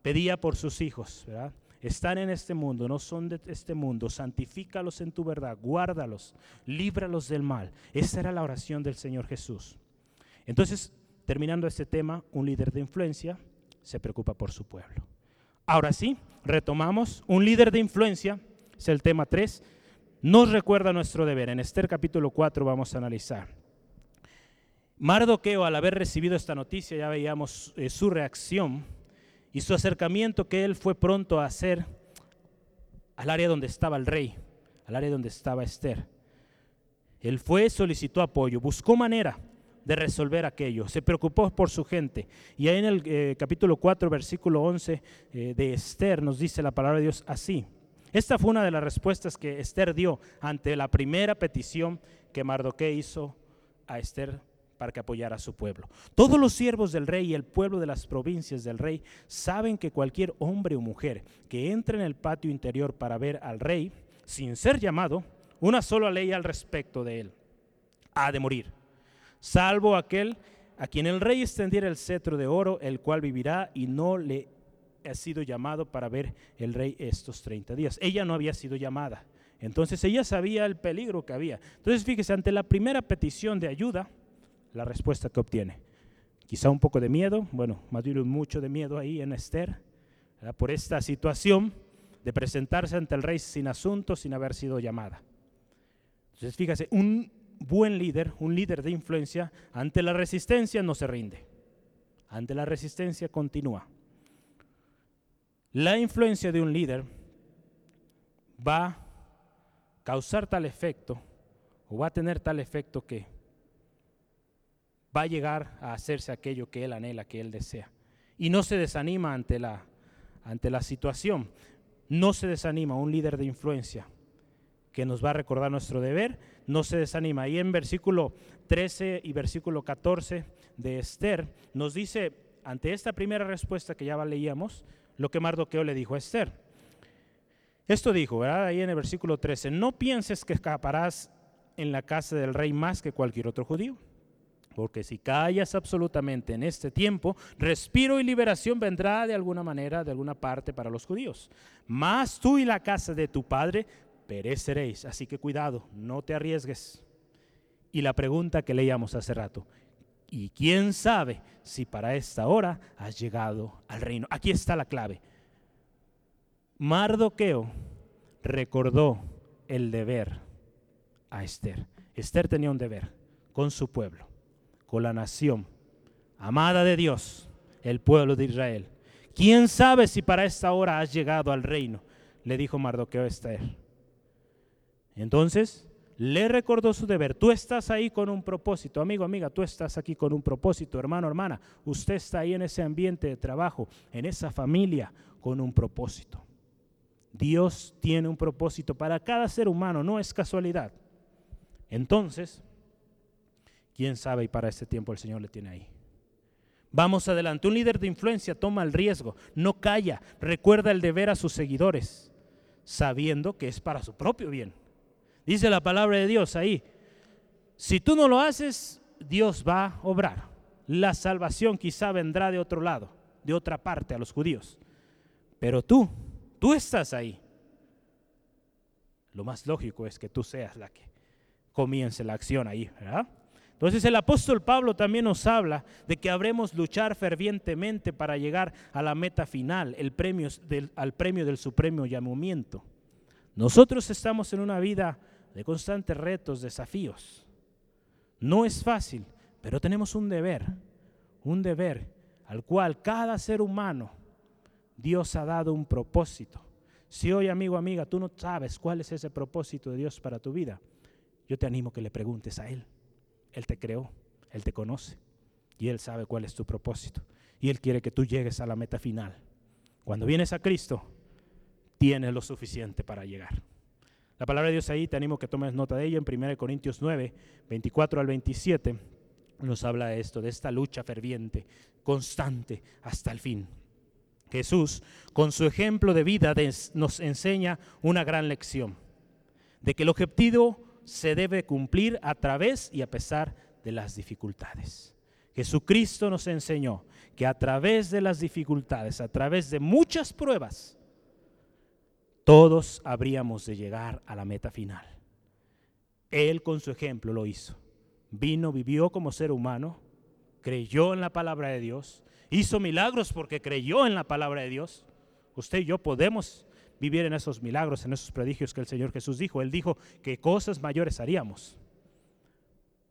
pedía por sus hijos, ¿verdad? Están en este mundo, no son de este mundo, santifícalos en tu verdad, guárdalos, líbralos del mal. Esa era la oración del Señor Jesús. Entonces, terminando este tema, un líder de influencia se preocupa por su pueblo. Ahora sí, retomamos. Un líder de influencia, es el tema 3, nos recuerda nuestro deber. En Esther capítulo 4 vamos a analizar. Mardoqueo, al haber recibido esta noticia, ya veíamos eh, su reacción y su acercamiento que él fue pronto a hacer al área donde estaba el rey, al área donde estaba Esther. Él fue, solicitó apoyo, buscó manera de resolver aquello, se preocupó por su gente. Y ahí en el eh, capítulo 4, versículo 11 eh, de Esther nos dice la palabra de Dios así. Esta fue una de las respuestas que Esther dio ante la primera petición que Mardoqueo hizo a Esther para que apoyara a su pueblo. Todos los siervos del rey y el pueblo de las provincias del rey saben que cualquier hombre o mujer que entre en el patio interior para ver al rey, sin ser llamado, una sola ley al respecto de él, ha de morir, salvo aquel a quien el rey extendiera el cetro de oro, el cual vivirá y no le ha sido llamado para ver el rey estos 30 días. Ella no había sido llamada. Entonces ella sabía el peligro que había. Entonces fíjese, ante la primera petición de ayuda, la respuesta que obtiene. Quizá un poco de miedo, bueno, más bien mucho de miedo ahí en Esther, por esta situación de presentarse ante el rey sin asunto, sin haber sido llamada. Entonces, fíjese, un buen líder, un líder de influencia, ante la resistencia no se rinde, ante la resistencia continúa. La influencia de un líder va a causar tal efecto o va a tener tal efecto que va a llegar a hacerse aquello que él anhela, que él desea. Y no se desanima ante la, ante la situación. No se desanima un líder de influencia que nos va a recordar nuestro deber, no se desanima. Y en versículo 13 y versículo 14 de Esther nos dice, ante esta primera respuesta que ya leíamos, lo que Mardoqueo le dijo a Esther. Esto dijo, ¿verdad? Ahí en el versículo 13, no pienses que escaparás en la casa del rey más que cualquier otro judío porque si callas absolutamente en este tiempo, respiro y liberación vendrá de alguna manera, de alguna parte para los judíos. Mas tú y la casa de tu padre pereceréis. Así que cuidado, no te arriesgues. Y la pregunta que leíamos hace rato, ¿y quién sabe si para esta hora has llegado al reino? Aquí está la clave. Mardoqueo recordó el deber a Esther. Esther tenía un deber con su pueblo con la nación amada de Dios, el pueblo de Israel. ¿Quién sabe si para esta hora has llegado al reino? Le dijo Mardoqueo Esther. Entonces le recordó su deber. Tú estás ahí con un propósito, amigo, amiga, tú estás aquí con un propósito, hermano, hermana. Usted está ahí en ese ambiente de trabajo, en esa familia, con un propósito. Dios tiene un propósito para cada ser humano, no es casualidad. Entonces, quién sabe y para este tiempo el Señor le tiene ahí. Vamos adelante, un líder de influencia toma el riesgo, no calla, recuerda el deber a sus seguidores, sabiendo que es para su propio bien. Dice la palabra de Dios ahí, si tú no lo haces, Dios va a obrar. La salvación quizá vendrá de otro lado, de otra parte a los judíos. Pero tú, tú estás ahí. Lo más lógico es que tú seas la que comience la acción ahí, ¿verdad? Entonces el apóstol Pablo también nos habla de que habremos luchar fervientemente para llegar a la meta final, el premio al premio del supremo llamamiento. Nosotros estamos en una vida de constantes retos, desafíos. No es fácil, pero tenemos un deber, un deber al cual cada ser humano Dios ha dado un propósito. Si hoy, amigo, amiga, tú no sabes cuál es ese propósito de Dios para tu vida, yo te animo que le preguntes a Él. Él te creó, Él te conoce y Él sabe cuál es tu propósito. Y Él quiere que tú llegues a la meta final. Cuando vienes a Cristo, tienes lo suficiente para llegar. La palabra de Dios ahí, te animo que tomes nota de ella en 1 Corintios 9, 24 al 27, nos habla de esto, de esta lucha ferviente, constante, hasta el fin. Jesús, con su ejemplo de vida, nos enseña una gran lección, de que el objetivo se debe cumplir a través y a pesar de las dificultades. Jesucristo nos enseñó que a través de las dificultades, a través de muchas pruebas, todos habríamos de llegar a la meta final. Él con su ejemplo lo hizo. Vino, vivió como ser humano, creyó en la palabra de Dios, hizo milagros porque creyó en la palabra de Dios. Usted y yo podemos vivir en esos milagros, en esos prodigios que el Señor Jesús dijo. Él dijo que cosas mayores haríamos.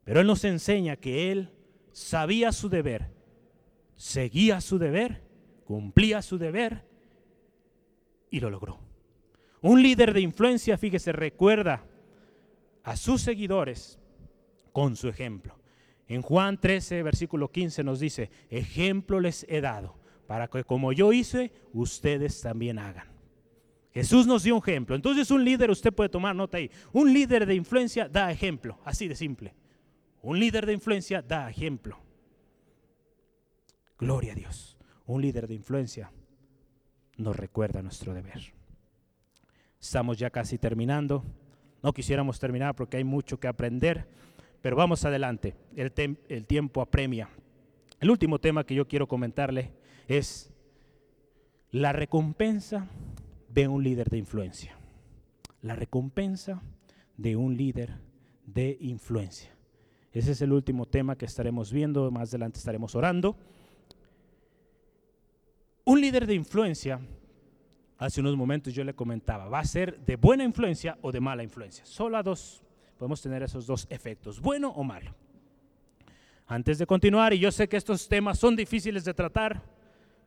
Pero Él nos enseña que Él sabía su deber, seguía su deber, cumplía su deber y lo logró. Un líder de influencia, fíjese, recuerda a sus seguidores con su ejemplo. En Juan 13, versículo 15 nos dice, ejemplo les he dado, para que como yo hice, ustedes también hagan. Jesús nos dio un ejemplo. Entonces un líder, usted puede tomar nota ahí, un líder de influencia da ejemplo, así de simple. Un líder de influencia da ejemplo. Gloria a Dios. Un líder de influencia nos recuerda nuestro deber. Estamos ya casi terminando. No quisiéramos terminar porque hay mucho que aprender, pero vamos adelante. El, el tiempo apremia. El último tema que yo quiero comentarle es la recompensa de un líder de influencia. La recompensa de un líder de influencia. Ese es el último tema que estaremos viendo, más adelante estaremos orando. Un líder de influencia, hace unos momentos yo le comentaba, va a ser de buena influencia o de mala influencia. Solo a dos, podemos tener esos dos efectos, bueno o malo. Antes de continuar, y yo sé que estos temas son difíciles de tratar,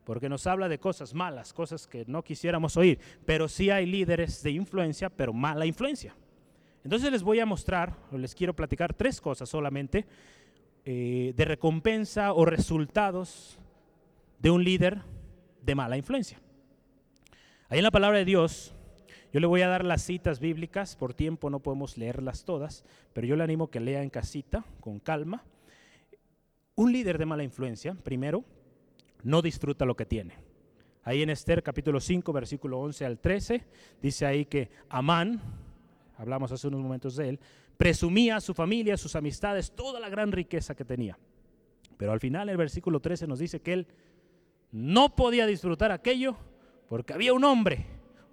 porque nos habla de cosas malas, cosas que no quisiéramos oír, pero sí hay líderes de influencia, pero mala influencia. Entonces les voy a mostrar, o les quiero platicar tres cosas solamente eh, de recompensa o resultados de un líder de mala influencia. Ahí en la palabra de Dios, yo le voy a dar las citas bíblicas, por tiempo no podemos leerlas todas, pero yo le animo que lea en casita, con calma. Un líder de mala influencia, primero, no disfruta lo que tiene. Ahí en Esther capítulo 5, versículo 11 al 13, dice ahí que Amán, hablamos hace unos momentos de él, presumía su familia, sus amistades, toda la gran riqueza que tenía. Pero al final el versículo 13 nos dice que él no podía disfrutar aquello porque había un hombre,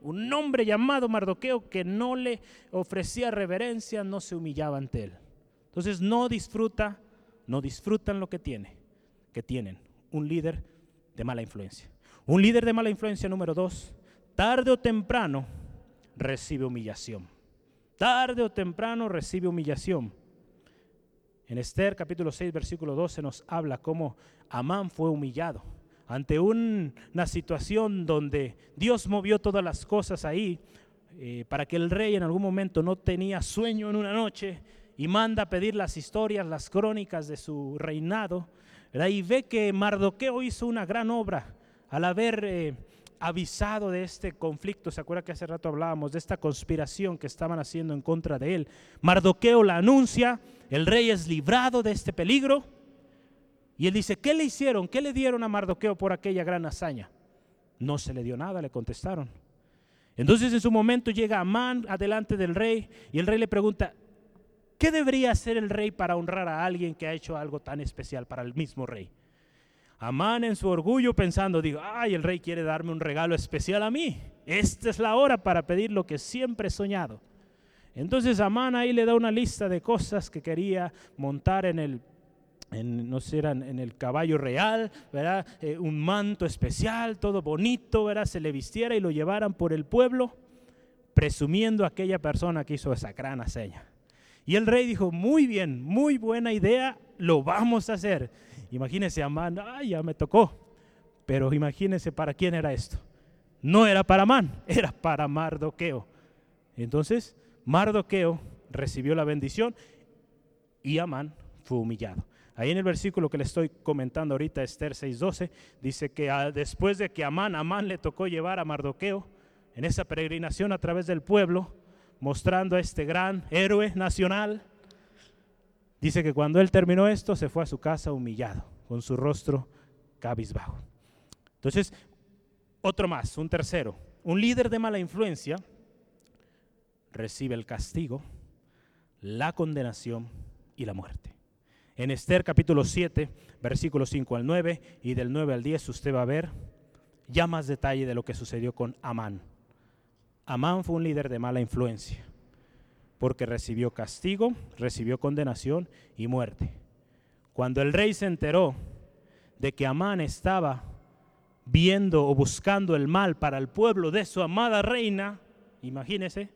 un hombre llamado Mardoqueo que no le ofrecía reverencia, no se humillaba ante él. Entonces no disfruta, no disfrutan lo que tiene, que tienen un líder de mala influencia. Un líder de mala influencia número dos, tarde o temprano recibe humillación tarde o temprano recibe humillación. En Esther capítulo 6, versículo 12 nos habla cómo Amán fue humillado ante una situación donde Dios movió todas las cosas ahí eh, para que el rey en algún momento no tenía sueño en una noche y manda a pedir las historias, las crónicas de su reinado, y ve que Mardoqueo hizo una gran obra al haber eh, avisado de este conflicto. ¿Se acuerda que hace rato hablábamos de esta conspiración que estaban haciendo en contra de él? Mardoqueo la anuncia, el rey es librado de este peligro. Y él dice, ¿qué le hicieron? ¿Qué le dieron a Mardoqueo por aquella gran hazaña? No se le dio nada, le contestaron. Entonces en su momento llega Amán adelante del rey y el rey le pregunta, ¿qué debería hacer el rey para honrar a alguien que ha hecho algo tan especial para el mismo rey? Amán en su orgullo pensando, digo, ay, el rey quiere darme un regalo especial a mí. Esta es la hora para pedir lo que siempre he soñado. Entonces Amán ahí le da una lista de cosas que quería montar en el, no sé, en el caballo real, ¿verdad? Eh, un manto especial, todo bonito, ¿verdad? Se le vistiera y lo llevaran por el pueblo, presumiendo a aquella persona que hizo esa gran hazaña. Y el rey dijo, muy bien, muy buena idea, lo vamos a hacer. Imagínense, Amán, ay, ya me tocó. Pero imagínense para quién era esto. No era para Amán, <laughs> era para Mardoqueo. Entonces, Mardoqueo recibió la bendición y Amán fue humillado. Ahí en el versículo que le estoy comentando ahorita, Esther 6:12, dice que ah, después de que Amán, Amán le tocó llevar a Mardoqueo en esa peregrinación a través del pueblo, mostrando a este gran héroe nacional, Dice que cuando él terminó esto, se fue a su casa humillado, con su rostro cabizbajo. Entonces, otro más, un tercero. Un líder de mala influencia recibe el castigo, la condenación y la muerte. En Esther capítulo 7, versículos 5 al 9 y del 9 al 10 usted va a ver ya más detalle de lo que sucedió con Amán. Amán fue un líder de mala influencia, porque recibió castigo, recibió condenación y muerte. Cuando el rey se enteró de que Amán estaba viendo o buscando el mal para el pueblo de su amada reina, imagínese,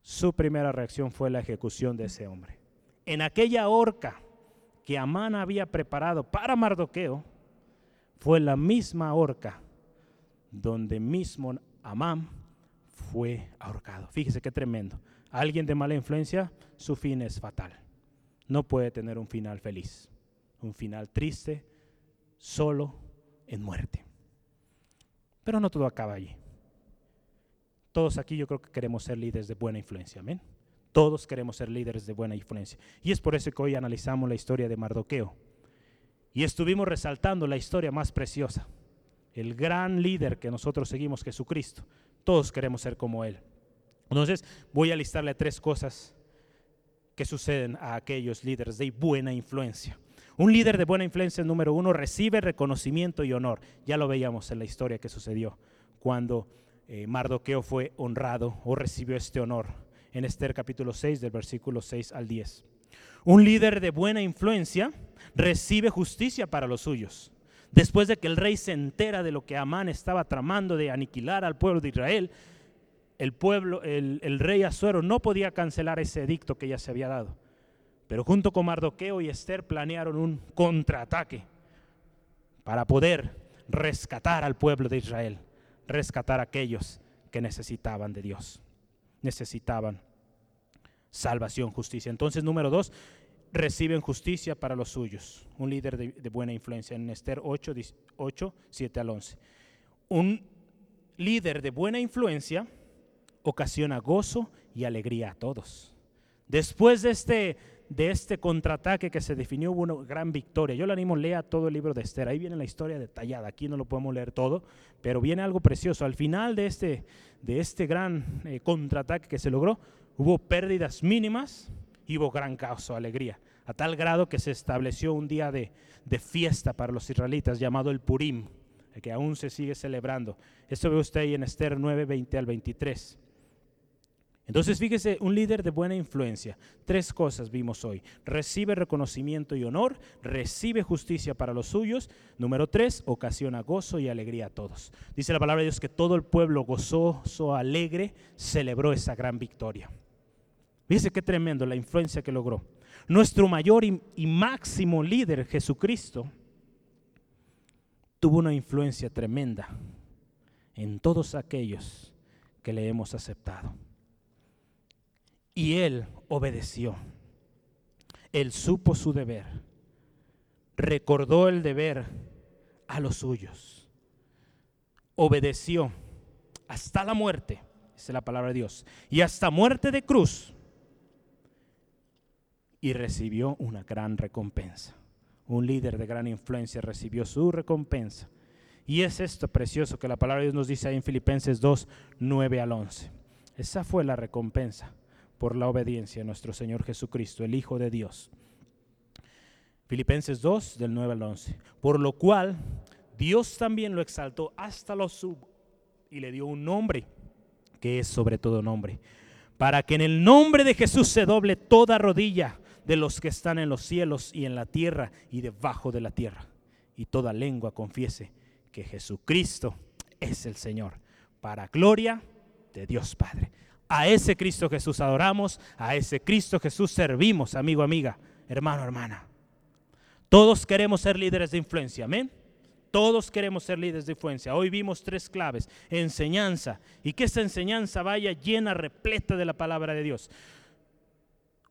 su primera reacción fue la ejecución de ese hombre. En aquella horca que Amán había preparado para Mardoqueo, fue la misma horca donde mismo Amán fue ahorcado. Fíjese qué tremendo. Alguien de mala influencia, su fin es fatal. No puede tener un final feliz, un final triste, solo en muerte. Pero no todo acaba allí. Todos aquí yo creo que queremos ser líderes de buena influencia, amén. Todos queremos ser líderes de buena influencia. Y es por eso que hoy analizamos la historia de Mardoqueo. Y estuvimos resaltando la historia más preciosa, el gran líder que nosotros seguimos, Jesucristo. Todos queremos ser como Él. Entonces voy a listarle tres cosas que suceden a aquellos líderes de buena influencia. Un líder de buena influencia, número uno, recibe reconocimiento y honor. Ya lo veíamos en la historia que sucedió cuando eh, Mardoqueo fue honrado o recibió este honor en Esther capítulo 6 del versículo 6 al 10. Un líder de buena influencia recibe justicia para los suyos. Después de que el rey se entera de lo que Amán estaba tramando de aniquilar al pueblo de Israel, el pueblo, el, rey Azuero no podía cancelar ese edicto que ya se había dado pero junto con Mardoqueo y Esther planearon un contraataque para poder rescatar al pueblo de Israel, rescatar a aquellos que necesitaban de Dios, necesitaban salvación, justicia. Entonces, número dos, reciben justicia para los suyos. Un líder de, buena influencia en Esther 8, 8, 7 al 11. Un líder de buena influencia ocasiona gozo y alegría a todos. Después de este de este contraataque que se definió hubo una gran victoria. Yo le animo, lea todo el libro de Esther. Ahí viene la historia detallada. Aquí no lo podemos leer todo, pero viene algo precioso. Al final de este, de este gran eh, contraataque que se logró, hubo pérdidas mínimas hubo gran caos o alegría. A tal grado que se estableció un día de, de fiesta para los israelitas llamado el Purim, que aún se sigue celebrando. Esto ve usted ahí en Esther 9, 20 al 23. Entonces, fíjese, un líder de buena influencia. Tres cosas vimos hoy. Recibe reconocimiento y honor, recibe justicia para los suyos. Número tres, ocasiona gozo y alegría a todos. Dice la palabra de Dios que todo el pueblo gozoso, alegre, celebró esa gran victoria. Fíjese qué tremendo la influencia que logró. Nuestro mayor y, y máximo líder, Jesucristo, tuvo una influencia tremenda en todos aquellos que le hemos aceptado. Y él obedeció. Él supo su deber. Recordó el deber a los suyos. Obedeció hasta la muerte. Es la palabra de Dios. Y hasta muerte de cruz. Y recibió una gran recompensa. Un líder de gran influencia recibió su recompensa. Y es esto precioso que la palabra de Dios nos dice ahí en Filipenses 2, 9 al 11. Esa fue la recompensa por la obediencia a nuestro Señor Jesucristo, el Hijo de Dios. Filipenses 2, del 9 al 11. Por lo cual Dios también lo exaltó hasta lo subo y le dio un nombre que es sobre todo nombre, para que en el nombre de Jesús se doble toda rodilla de los que están en los cielos y en la tierra y debajo de la tierra, y toda lengua confiese que Jesucristo es el Señor, para gloria de Dios Padre. A ese Cristo Jesús adoramos, a ese Cristo Jesús servimos, amigo, amiga, hermano, hermana. Todos queremos ser líderes de influencia, amén. Todos queremos ser líderes de influencia. Hoy vimos tres claves. Enseñanza. Y que esa enseñanza vaya llena, repleta de la palabra de Dios.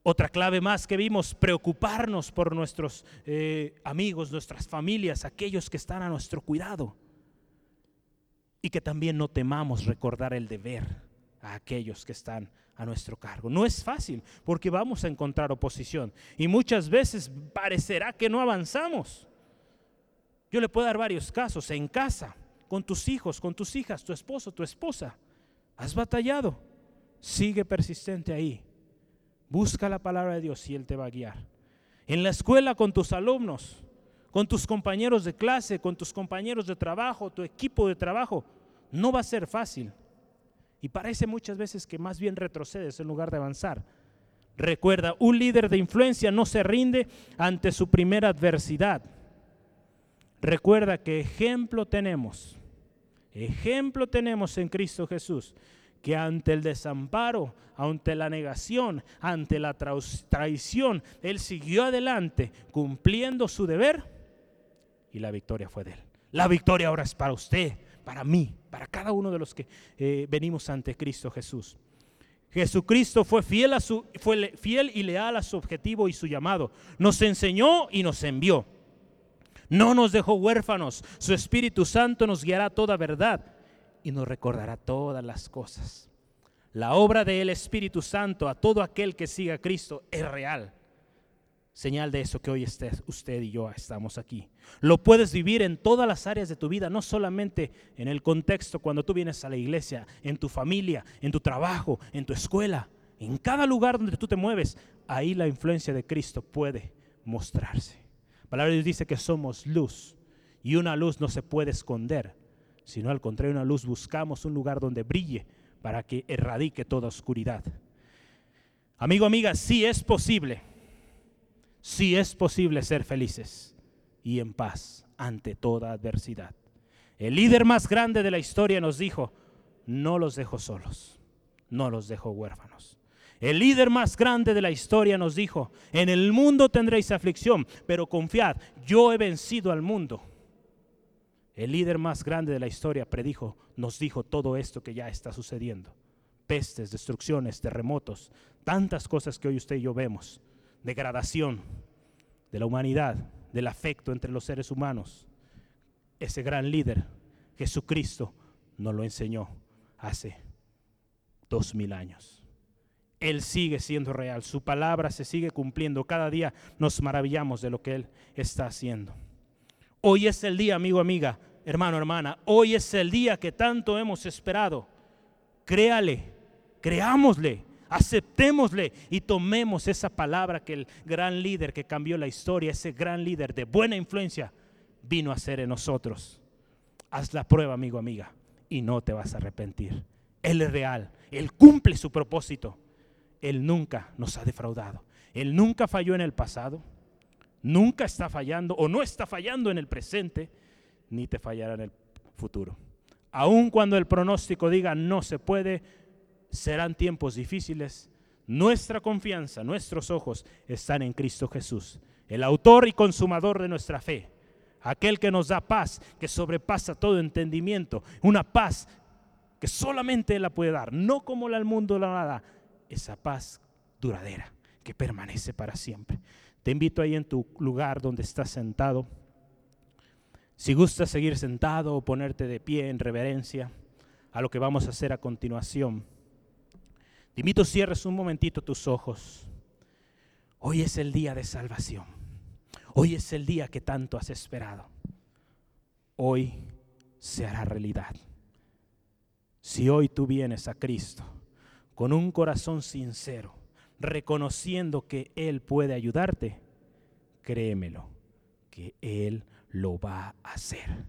Otra clave más que vimos, preocuparnos por nuestros eh, amigos, nuestras familias, aquellos que están a nuestro cuidado. Y que también no temamos recordar el deber a aquellos que están a nuestro cargo. No es fácil porque vamos a encontrar oposición y muchas veces parecerá que no avanzamos. Yo le puedo dar varios casos en casa, con tus hijos, con tus hijas, tu esposo, tu esposa. Has batallado. Sigue persistente ahí. Busca la palabra de Dios y Él te va a guiar. En la escuela con tus alumnos, con tus compañeros de clase, con tus compañeros de trabajo, tu equipo de trabajo No va a ser fácil. Y parece muchas veces que más bien retrocedes en lugar de avanzar. Recuerda, un líder de influencia no se rinde ante su primera adversidad. Recuerda que ejemplo tenemos, ejemplo tenemos en Cristo Jesús, que ante el desamparo, ante la negación, ante la traición, Él siguió adelante cumpliendo su deber y la victoria fue de Él. La victoria ahora es para usted, para mí, para cada uno de los que eh, venimos ante Cristo Jesús. Jesucristo fue fiel, a su, fue fiel y leal a su objetivo y su llamado. Nos enseñó y nos envió. No nos dejó huérfanos. Su Espíritu Santo nos guiará toda verdad y nos recordará todas las cosas. La obra del Espíritu Santo a todo aquel que siga a Cristo es real. Señal de eso que hoy usted y yo estamos aquí. Lo puedes vivir en todas las áreas de tu vida, no solamente en el contexto cuando tú vienes a la iglesia, en tu familia, en tu trabajo, en tu escuela, en cada lugar donde tú te mueves. Ahí la influencia de Cristo puede mostrarse. La palabra de Dios dice que somos luz y una luz no se puede esconder, sino al contrario, una luz buscamos un lugar donde brille para que erradique toda oscuridad. Amigo, amiga, sí es posible si es posible ser felices y en paz ante toda adversidad. El líder más grande de la historia nos dijo, no los dejo solos, no los dejo huérfanos. El líder más grande de la historia nos dijo, en el mundo tendréis aflicción, pero confiad, yo he vencido al mundo. El líder más grande de la historia predijo, nos dijo todo esto que ya está sucediendo. Pestes, destrucciones, terremotos, tantas cosas que hoy usted y yo vemos degradación de la humanidad, del afecto entre los seres humanos. Ese gran líder, Jesucristo, nos lo enseñó hace dos mil años. Él sigue siendo real, su palabra se sigue cumpliendo. Cada día nos maravillamos de lo que Él está haciendo. Hoy es el día, amigo, amiga, hermano, hermana. Hoy es el día que tanto hemos esperado. Créale, creámosle, aceptémosle y tomemos esa palabra que el gran líder que cambió la historia, ese gran líder de buena influencia, vino a hacer en nosotros. Haz la prueba, amigo, amiga, y no te vas a arrepentir. Él es real, Él cumple su propósito. Él nunca nos ha defraudado. Él nunca falló en el pasado, nunca está fallando o no está fallando en el presente, ni te fallará en el futuro. Aun cuando el pronóstico diga no se puede, serán tiempos difíciles, nuestra confianza, nuestros ojos están en Cristo Jesús, el autor y consumador de nuestra fe, aquel que nos da paz, que sobrepasa todo entendimiento, una paz que solamente Él la puede dar, no como la el mundo la da, esa paz duradera que permanece para siempre. Te invito ahí en tu lugar donde estás sentado. Si gustas seguir sentado o ponerte de pie en reverencia a lo que vamos a hacer a continuación. Te invito, cierres un momentito tus ojos. Hoy es el día de salvación. Hoy es el día que tanto has esperado. Hoy se hará realidad. Si hoy tú vienes a Cristo con un corazón sincero, reconociendo que Él puede ayudarte, créemelo, que Él lo va a hacer.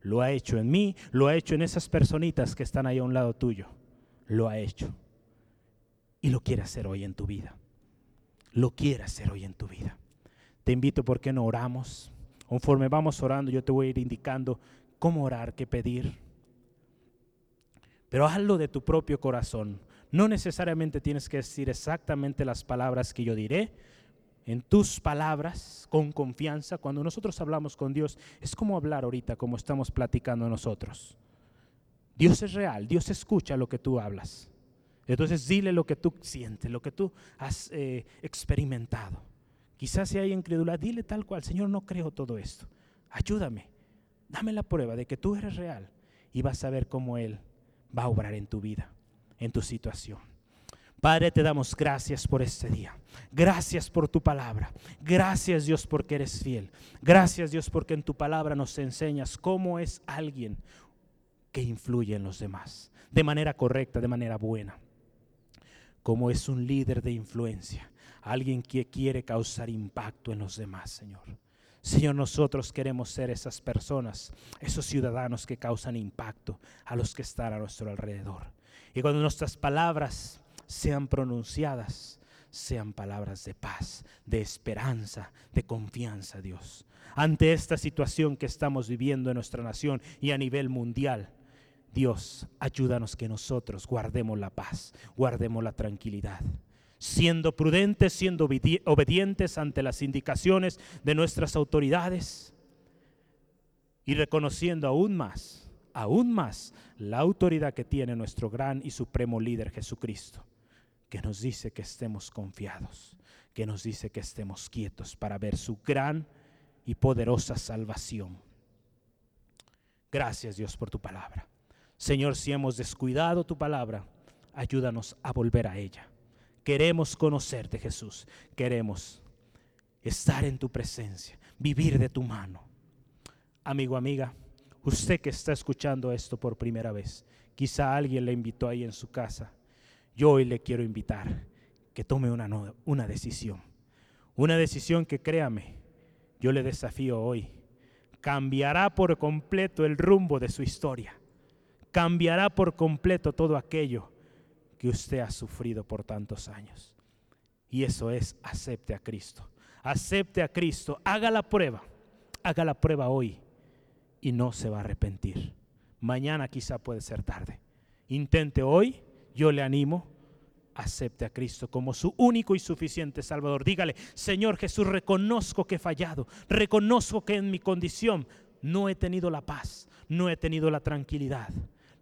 Lo ha hecho en mí, lo ha hecho en esas personitas que están ahí a un lado tuyo. Lo ha hecho y lo quiere hacer hoy en tu vida. Lo quiere hacer hoy en tu vida. Te invito porque no oramos. Conforme vamos orando, yo te voy a ir indicando cómo orar, qué pedir. Pero hazlo de tu propio corazón. No necesariamente tienes que decir exactamente las palabras que yo diré. En tus palabras, con confianza, cuando nosotros hablamos con Dios, es como hablar ahorita, como estamos platicando nosotros. Dios es real, Dios escucha lo que tú hablas. Entonces dile lo que tú sientes, lo que tú has eh, experimentado. Quizás si hay incredulidad, dile tal cual, Señor, no creo todo esto. Ayúdame, dame la prueba de que tú eres real y vas a ver cómo Él va a obrar en tu vida, en tu situación. Padre, te damos gracias por este día. Gracias por tu palabra. Gracias Dios porque eres fiel. Gracias Dios porque en tu palabra nos enseñas cómo es alguien que influye en los demás, de manera correcta, de manera buena como es un líder de influencia, alguien que quiere causar impacto en los demás, Señor. Señor, nosotros queremos ser esas personas, esos ciudadanos que causan impacto a los que están a nuestro alrededor. Y cuando nuestras palabras sean pronunciadas, sean palabras de paz, de esperanza, de confianza, Dios. Ante esta situación que estamos viviendo en nuestra nación y a nivel mundial, Dios, ayúdanos que nosotros guardemos la paz, guardemos la tranquilidad, siendo prudentes, siendo obedientes ante las indicaciones de nuestras autoridades y reconociendo aún más, aún más la autoridad que tiene nuestro gran y supremo líder Jesucristo, que nos dice que estemos confiados, que nos dice que estemos quietos para ver su gran y poderosa salvación. Gracias Dios por tu palabra. Señor, si hemos descuidado tu palabra, ayúdanos a volver a ella. Queremos conocerte, Jesús. Queremos estar en tu presencia, vivir de tu mano. Amigo, amiga, usted que está escuchando esto por primera vez, quizá alguien le invitó ahí en su casa. Yo hoy le quiero invitar que tome una, una decisión. Una decisión que créame, yo le desafío hoy. Cambiará por completo el rumbo de su historia cambiará por completo todo aquello que usted ha sufrido por tantos años. Y eso es, acepte a Cristo. Acepte a Cristo, haga la prueba, haga la prueba hoy y no se va a arrepentir. Mañana quizá puede ser tarde. Intente hoy, yo le animo, acepte a Cristo como su único y suficiente Salvador. Dígale, Señor Jesús, reconozco que he fallado, reconozco que en mi condición no he tenido la paz, no he tenido la tranquilidad.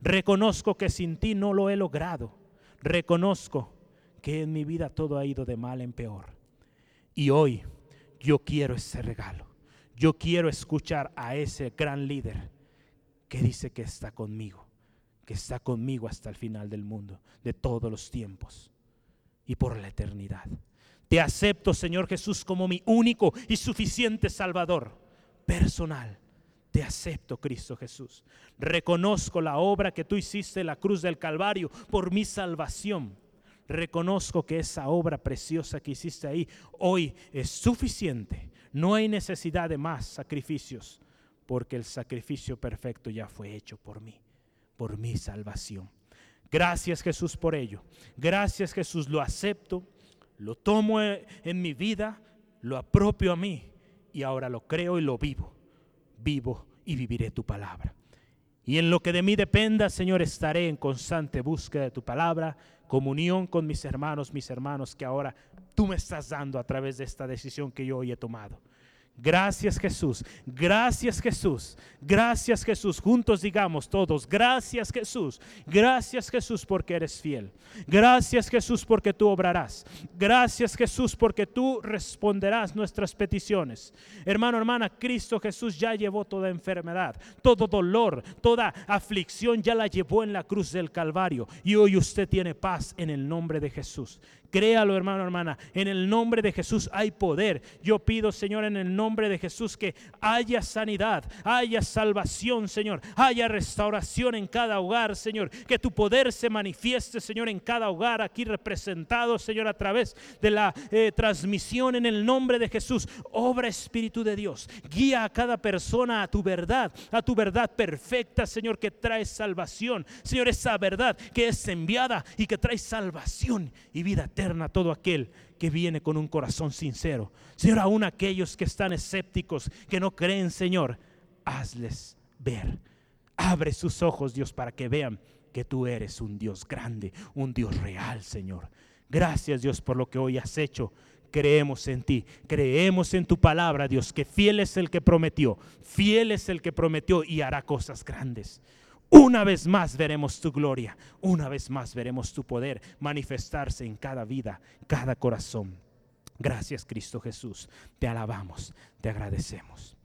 Reconozco que sin ti no lo he logrado. Reconozco que en mi vida todo ha ido de mal en peor. Y hoy yo quiero ese regalo. Yo quiero escuchar a ese gran líder que dice que está conmigo, que está conmigo hasta el final del mundo, de todos los tiempos y por la eternidad. Te acepto, Señor Jesús, como mi único y suficiente Salvador personal te acepto, Cristo Jesús. Reconozco la obra que tú hiciste en la cruz del Calvario por mi salvación. Reconozco que esa obra preciosa que hiciste ahí hoy es suficiente. No hay necesidad de más sacrificios, porque el sacrificio perfecto ya fue hecho por mí, por mi salvación. Gracias Jesús por ello. Gracias Jesús, lo acepto, lo tomo en mi vida, lo apropio a mí y ahora lo creo y lo vivo vivo y viviré tu palabra. Y en lo que de mí dependa, Señor, estaré en constante búsqueda de tu palabra, comunión con mis hermanos, mis hermanos, que ahora tú me estás dando a través de esta decisión que yo hoy he tomado. Gracias Jesús, gracias Jesús, gracias Jesús. Juntos digamos todos, gracias Jesús, gracias Jesús porque eres fiel. Gracias Jesús porque tú obrarás. Gracias Jesús porque tú responderás nuestras peticiones. Hermano, hermana, Cristo Jesús ya llevó toda enfermedad, todo dolor, toda aflicción ya la llevó en la cruz del Calvario. Y hoy usted tiene paz en el nombre de Jesús. Créalo, hermano, hermana. En el nombre de Jesús hay poder. Yo pido, Señor, en el nombre de Jesús que haya sanidad, haya salvación, Señor. Haya restauración en cada hogar, Señor. Que tu poder se manifieste, Señor, en cada hogar aquí representado, Señor, a través de la eh, transmisión en el nombre de Jesús. Obra Espíritu de Dios. Guía a cada persona a tu verdad, a tu verdad perfecta, Señor, que trae salvación. Señor, esa verdad que es enviada y que trae salvación y vida eterna todo aquel que viene con un corazón sincero. Señor, aún aquellos que están escépticos, que no creen, Señor, hazles ver. Abre sus ojos, Dios, para que vean que tú eres un Dios grande, un Dios real, Señor. Gracias, Dios, por lo que hoy has hecho. Creemos en ti, creemos en tu palabra, Dios, que fiel es el que prometió, fiel es el que prometió y hará cosas grandes. Una vez más veremos tu gloria, una vez más veremos tu poder manifestarse en cada vida, cada corazón. Gracias Cristo Jesús, te alabamos, te agradecemos.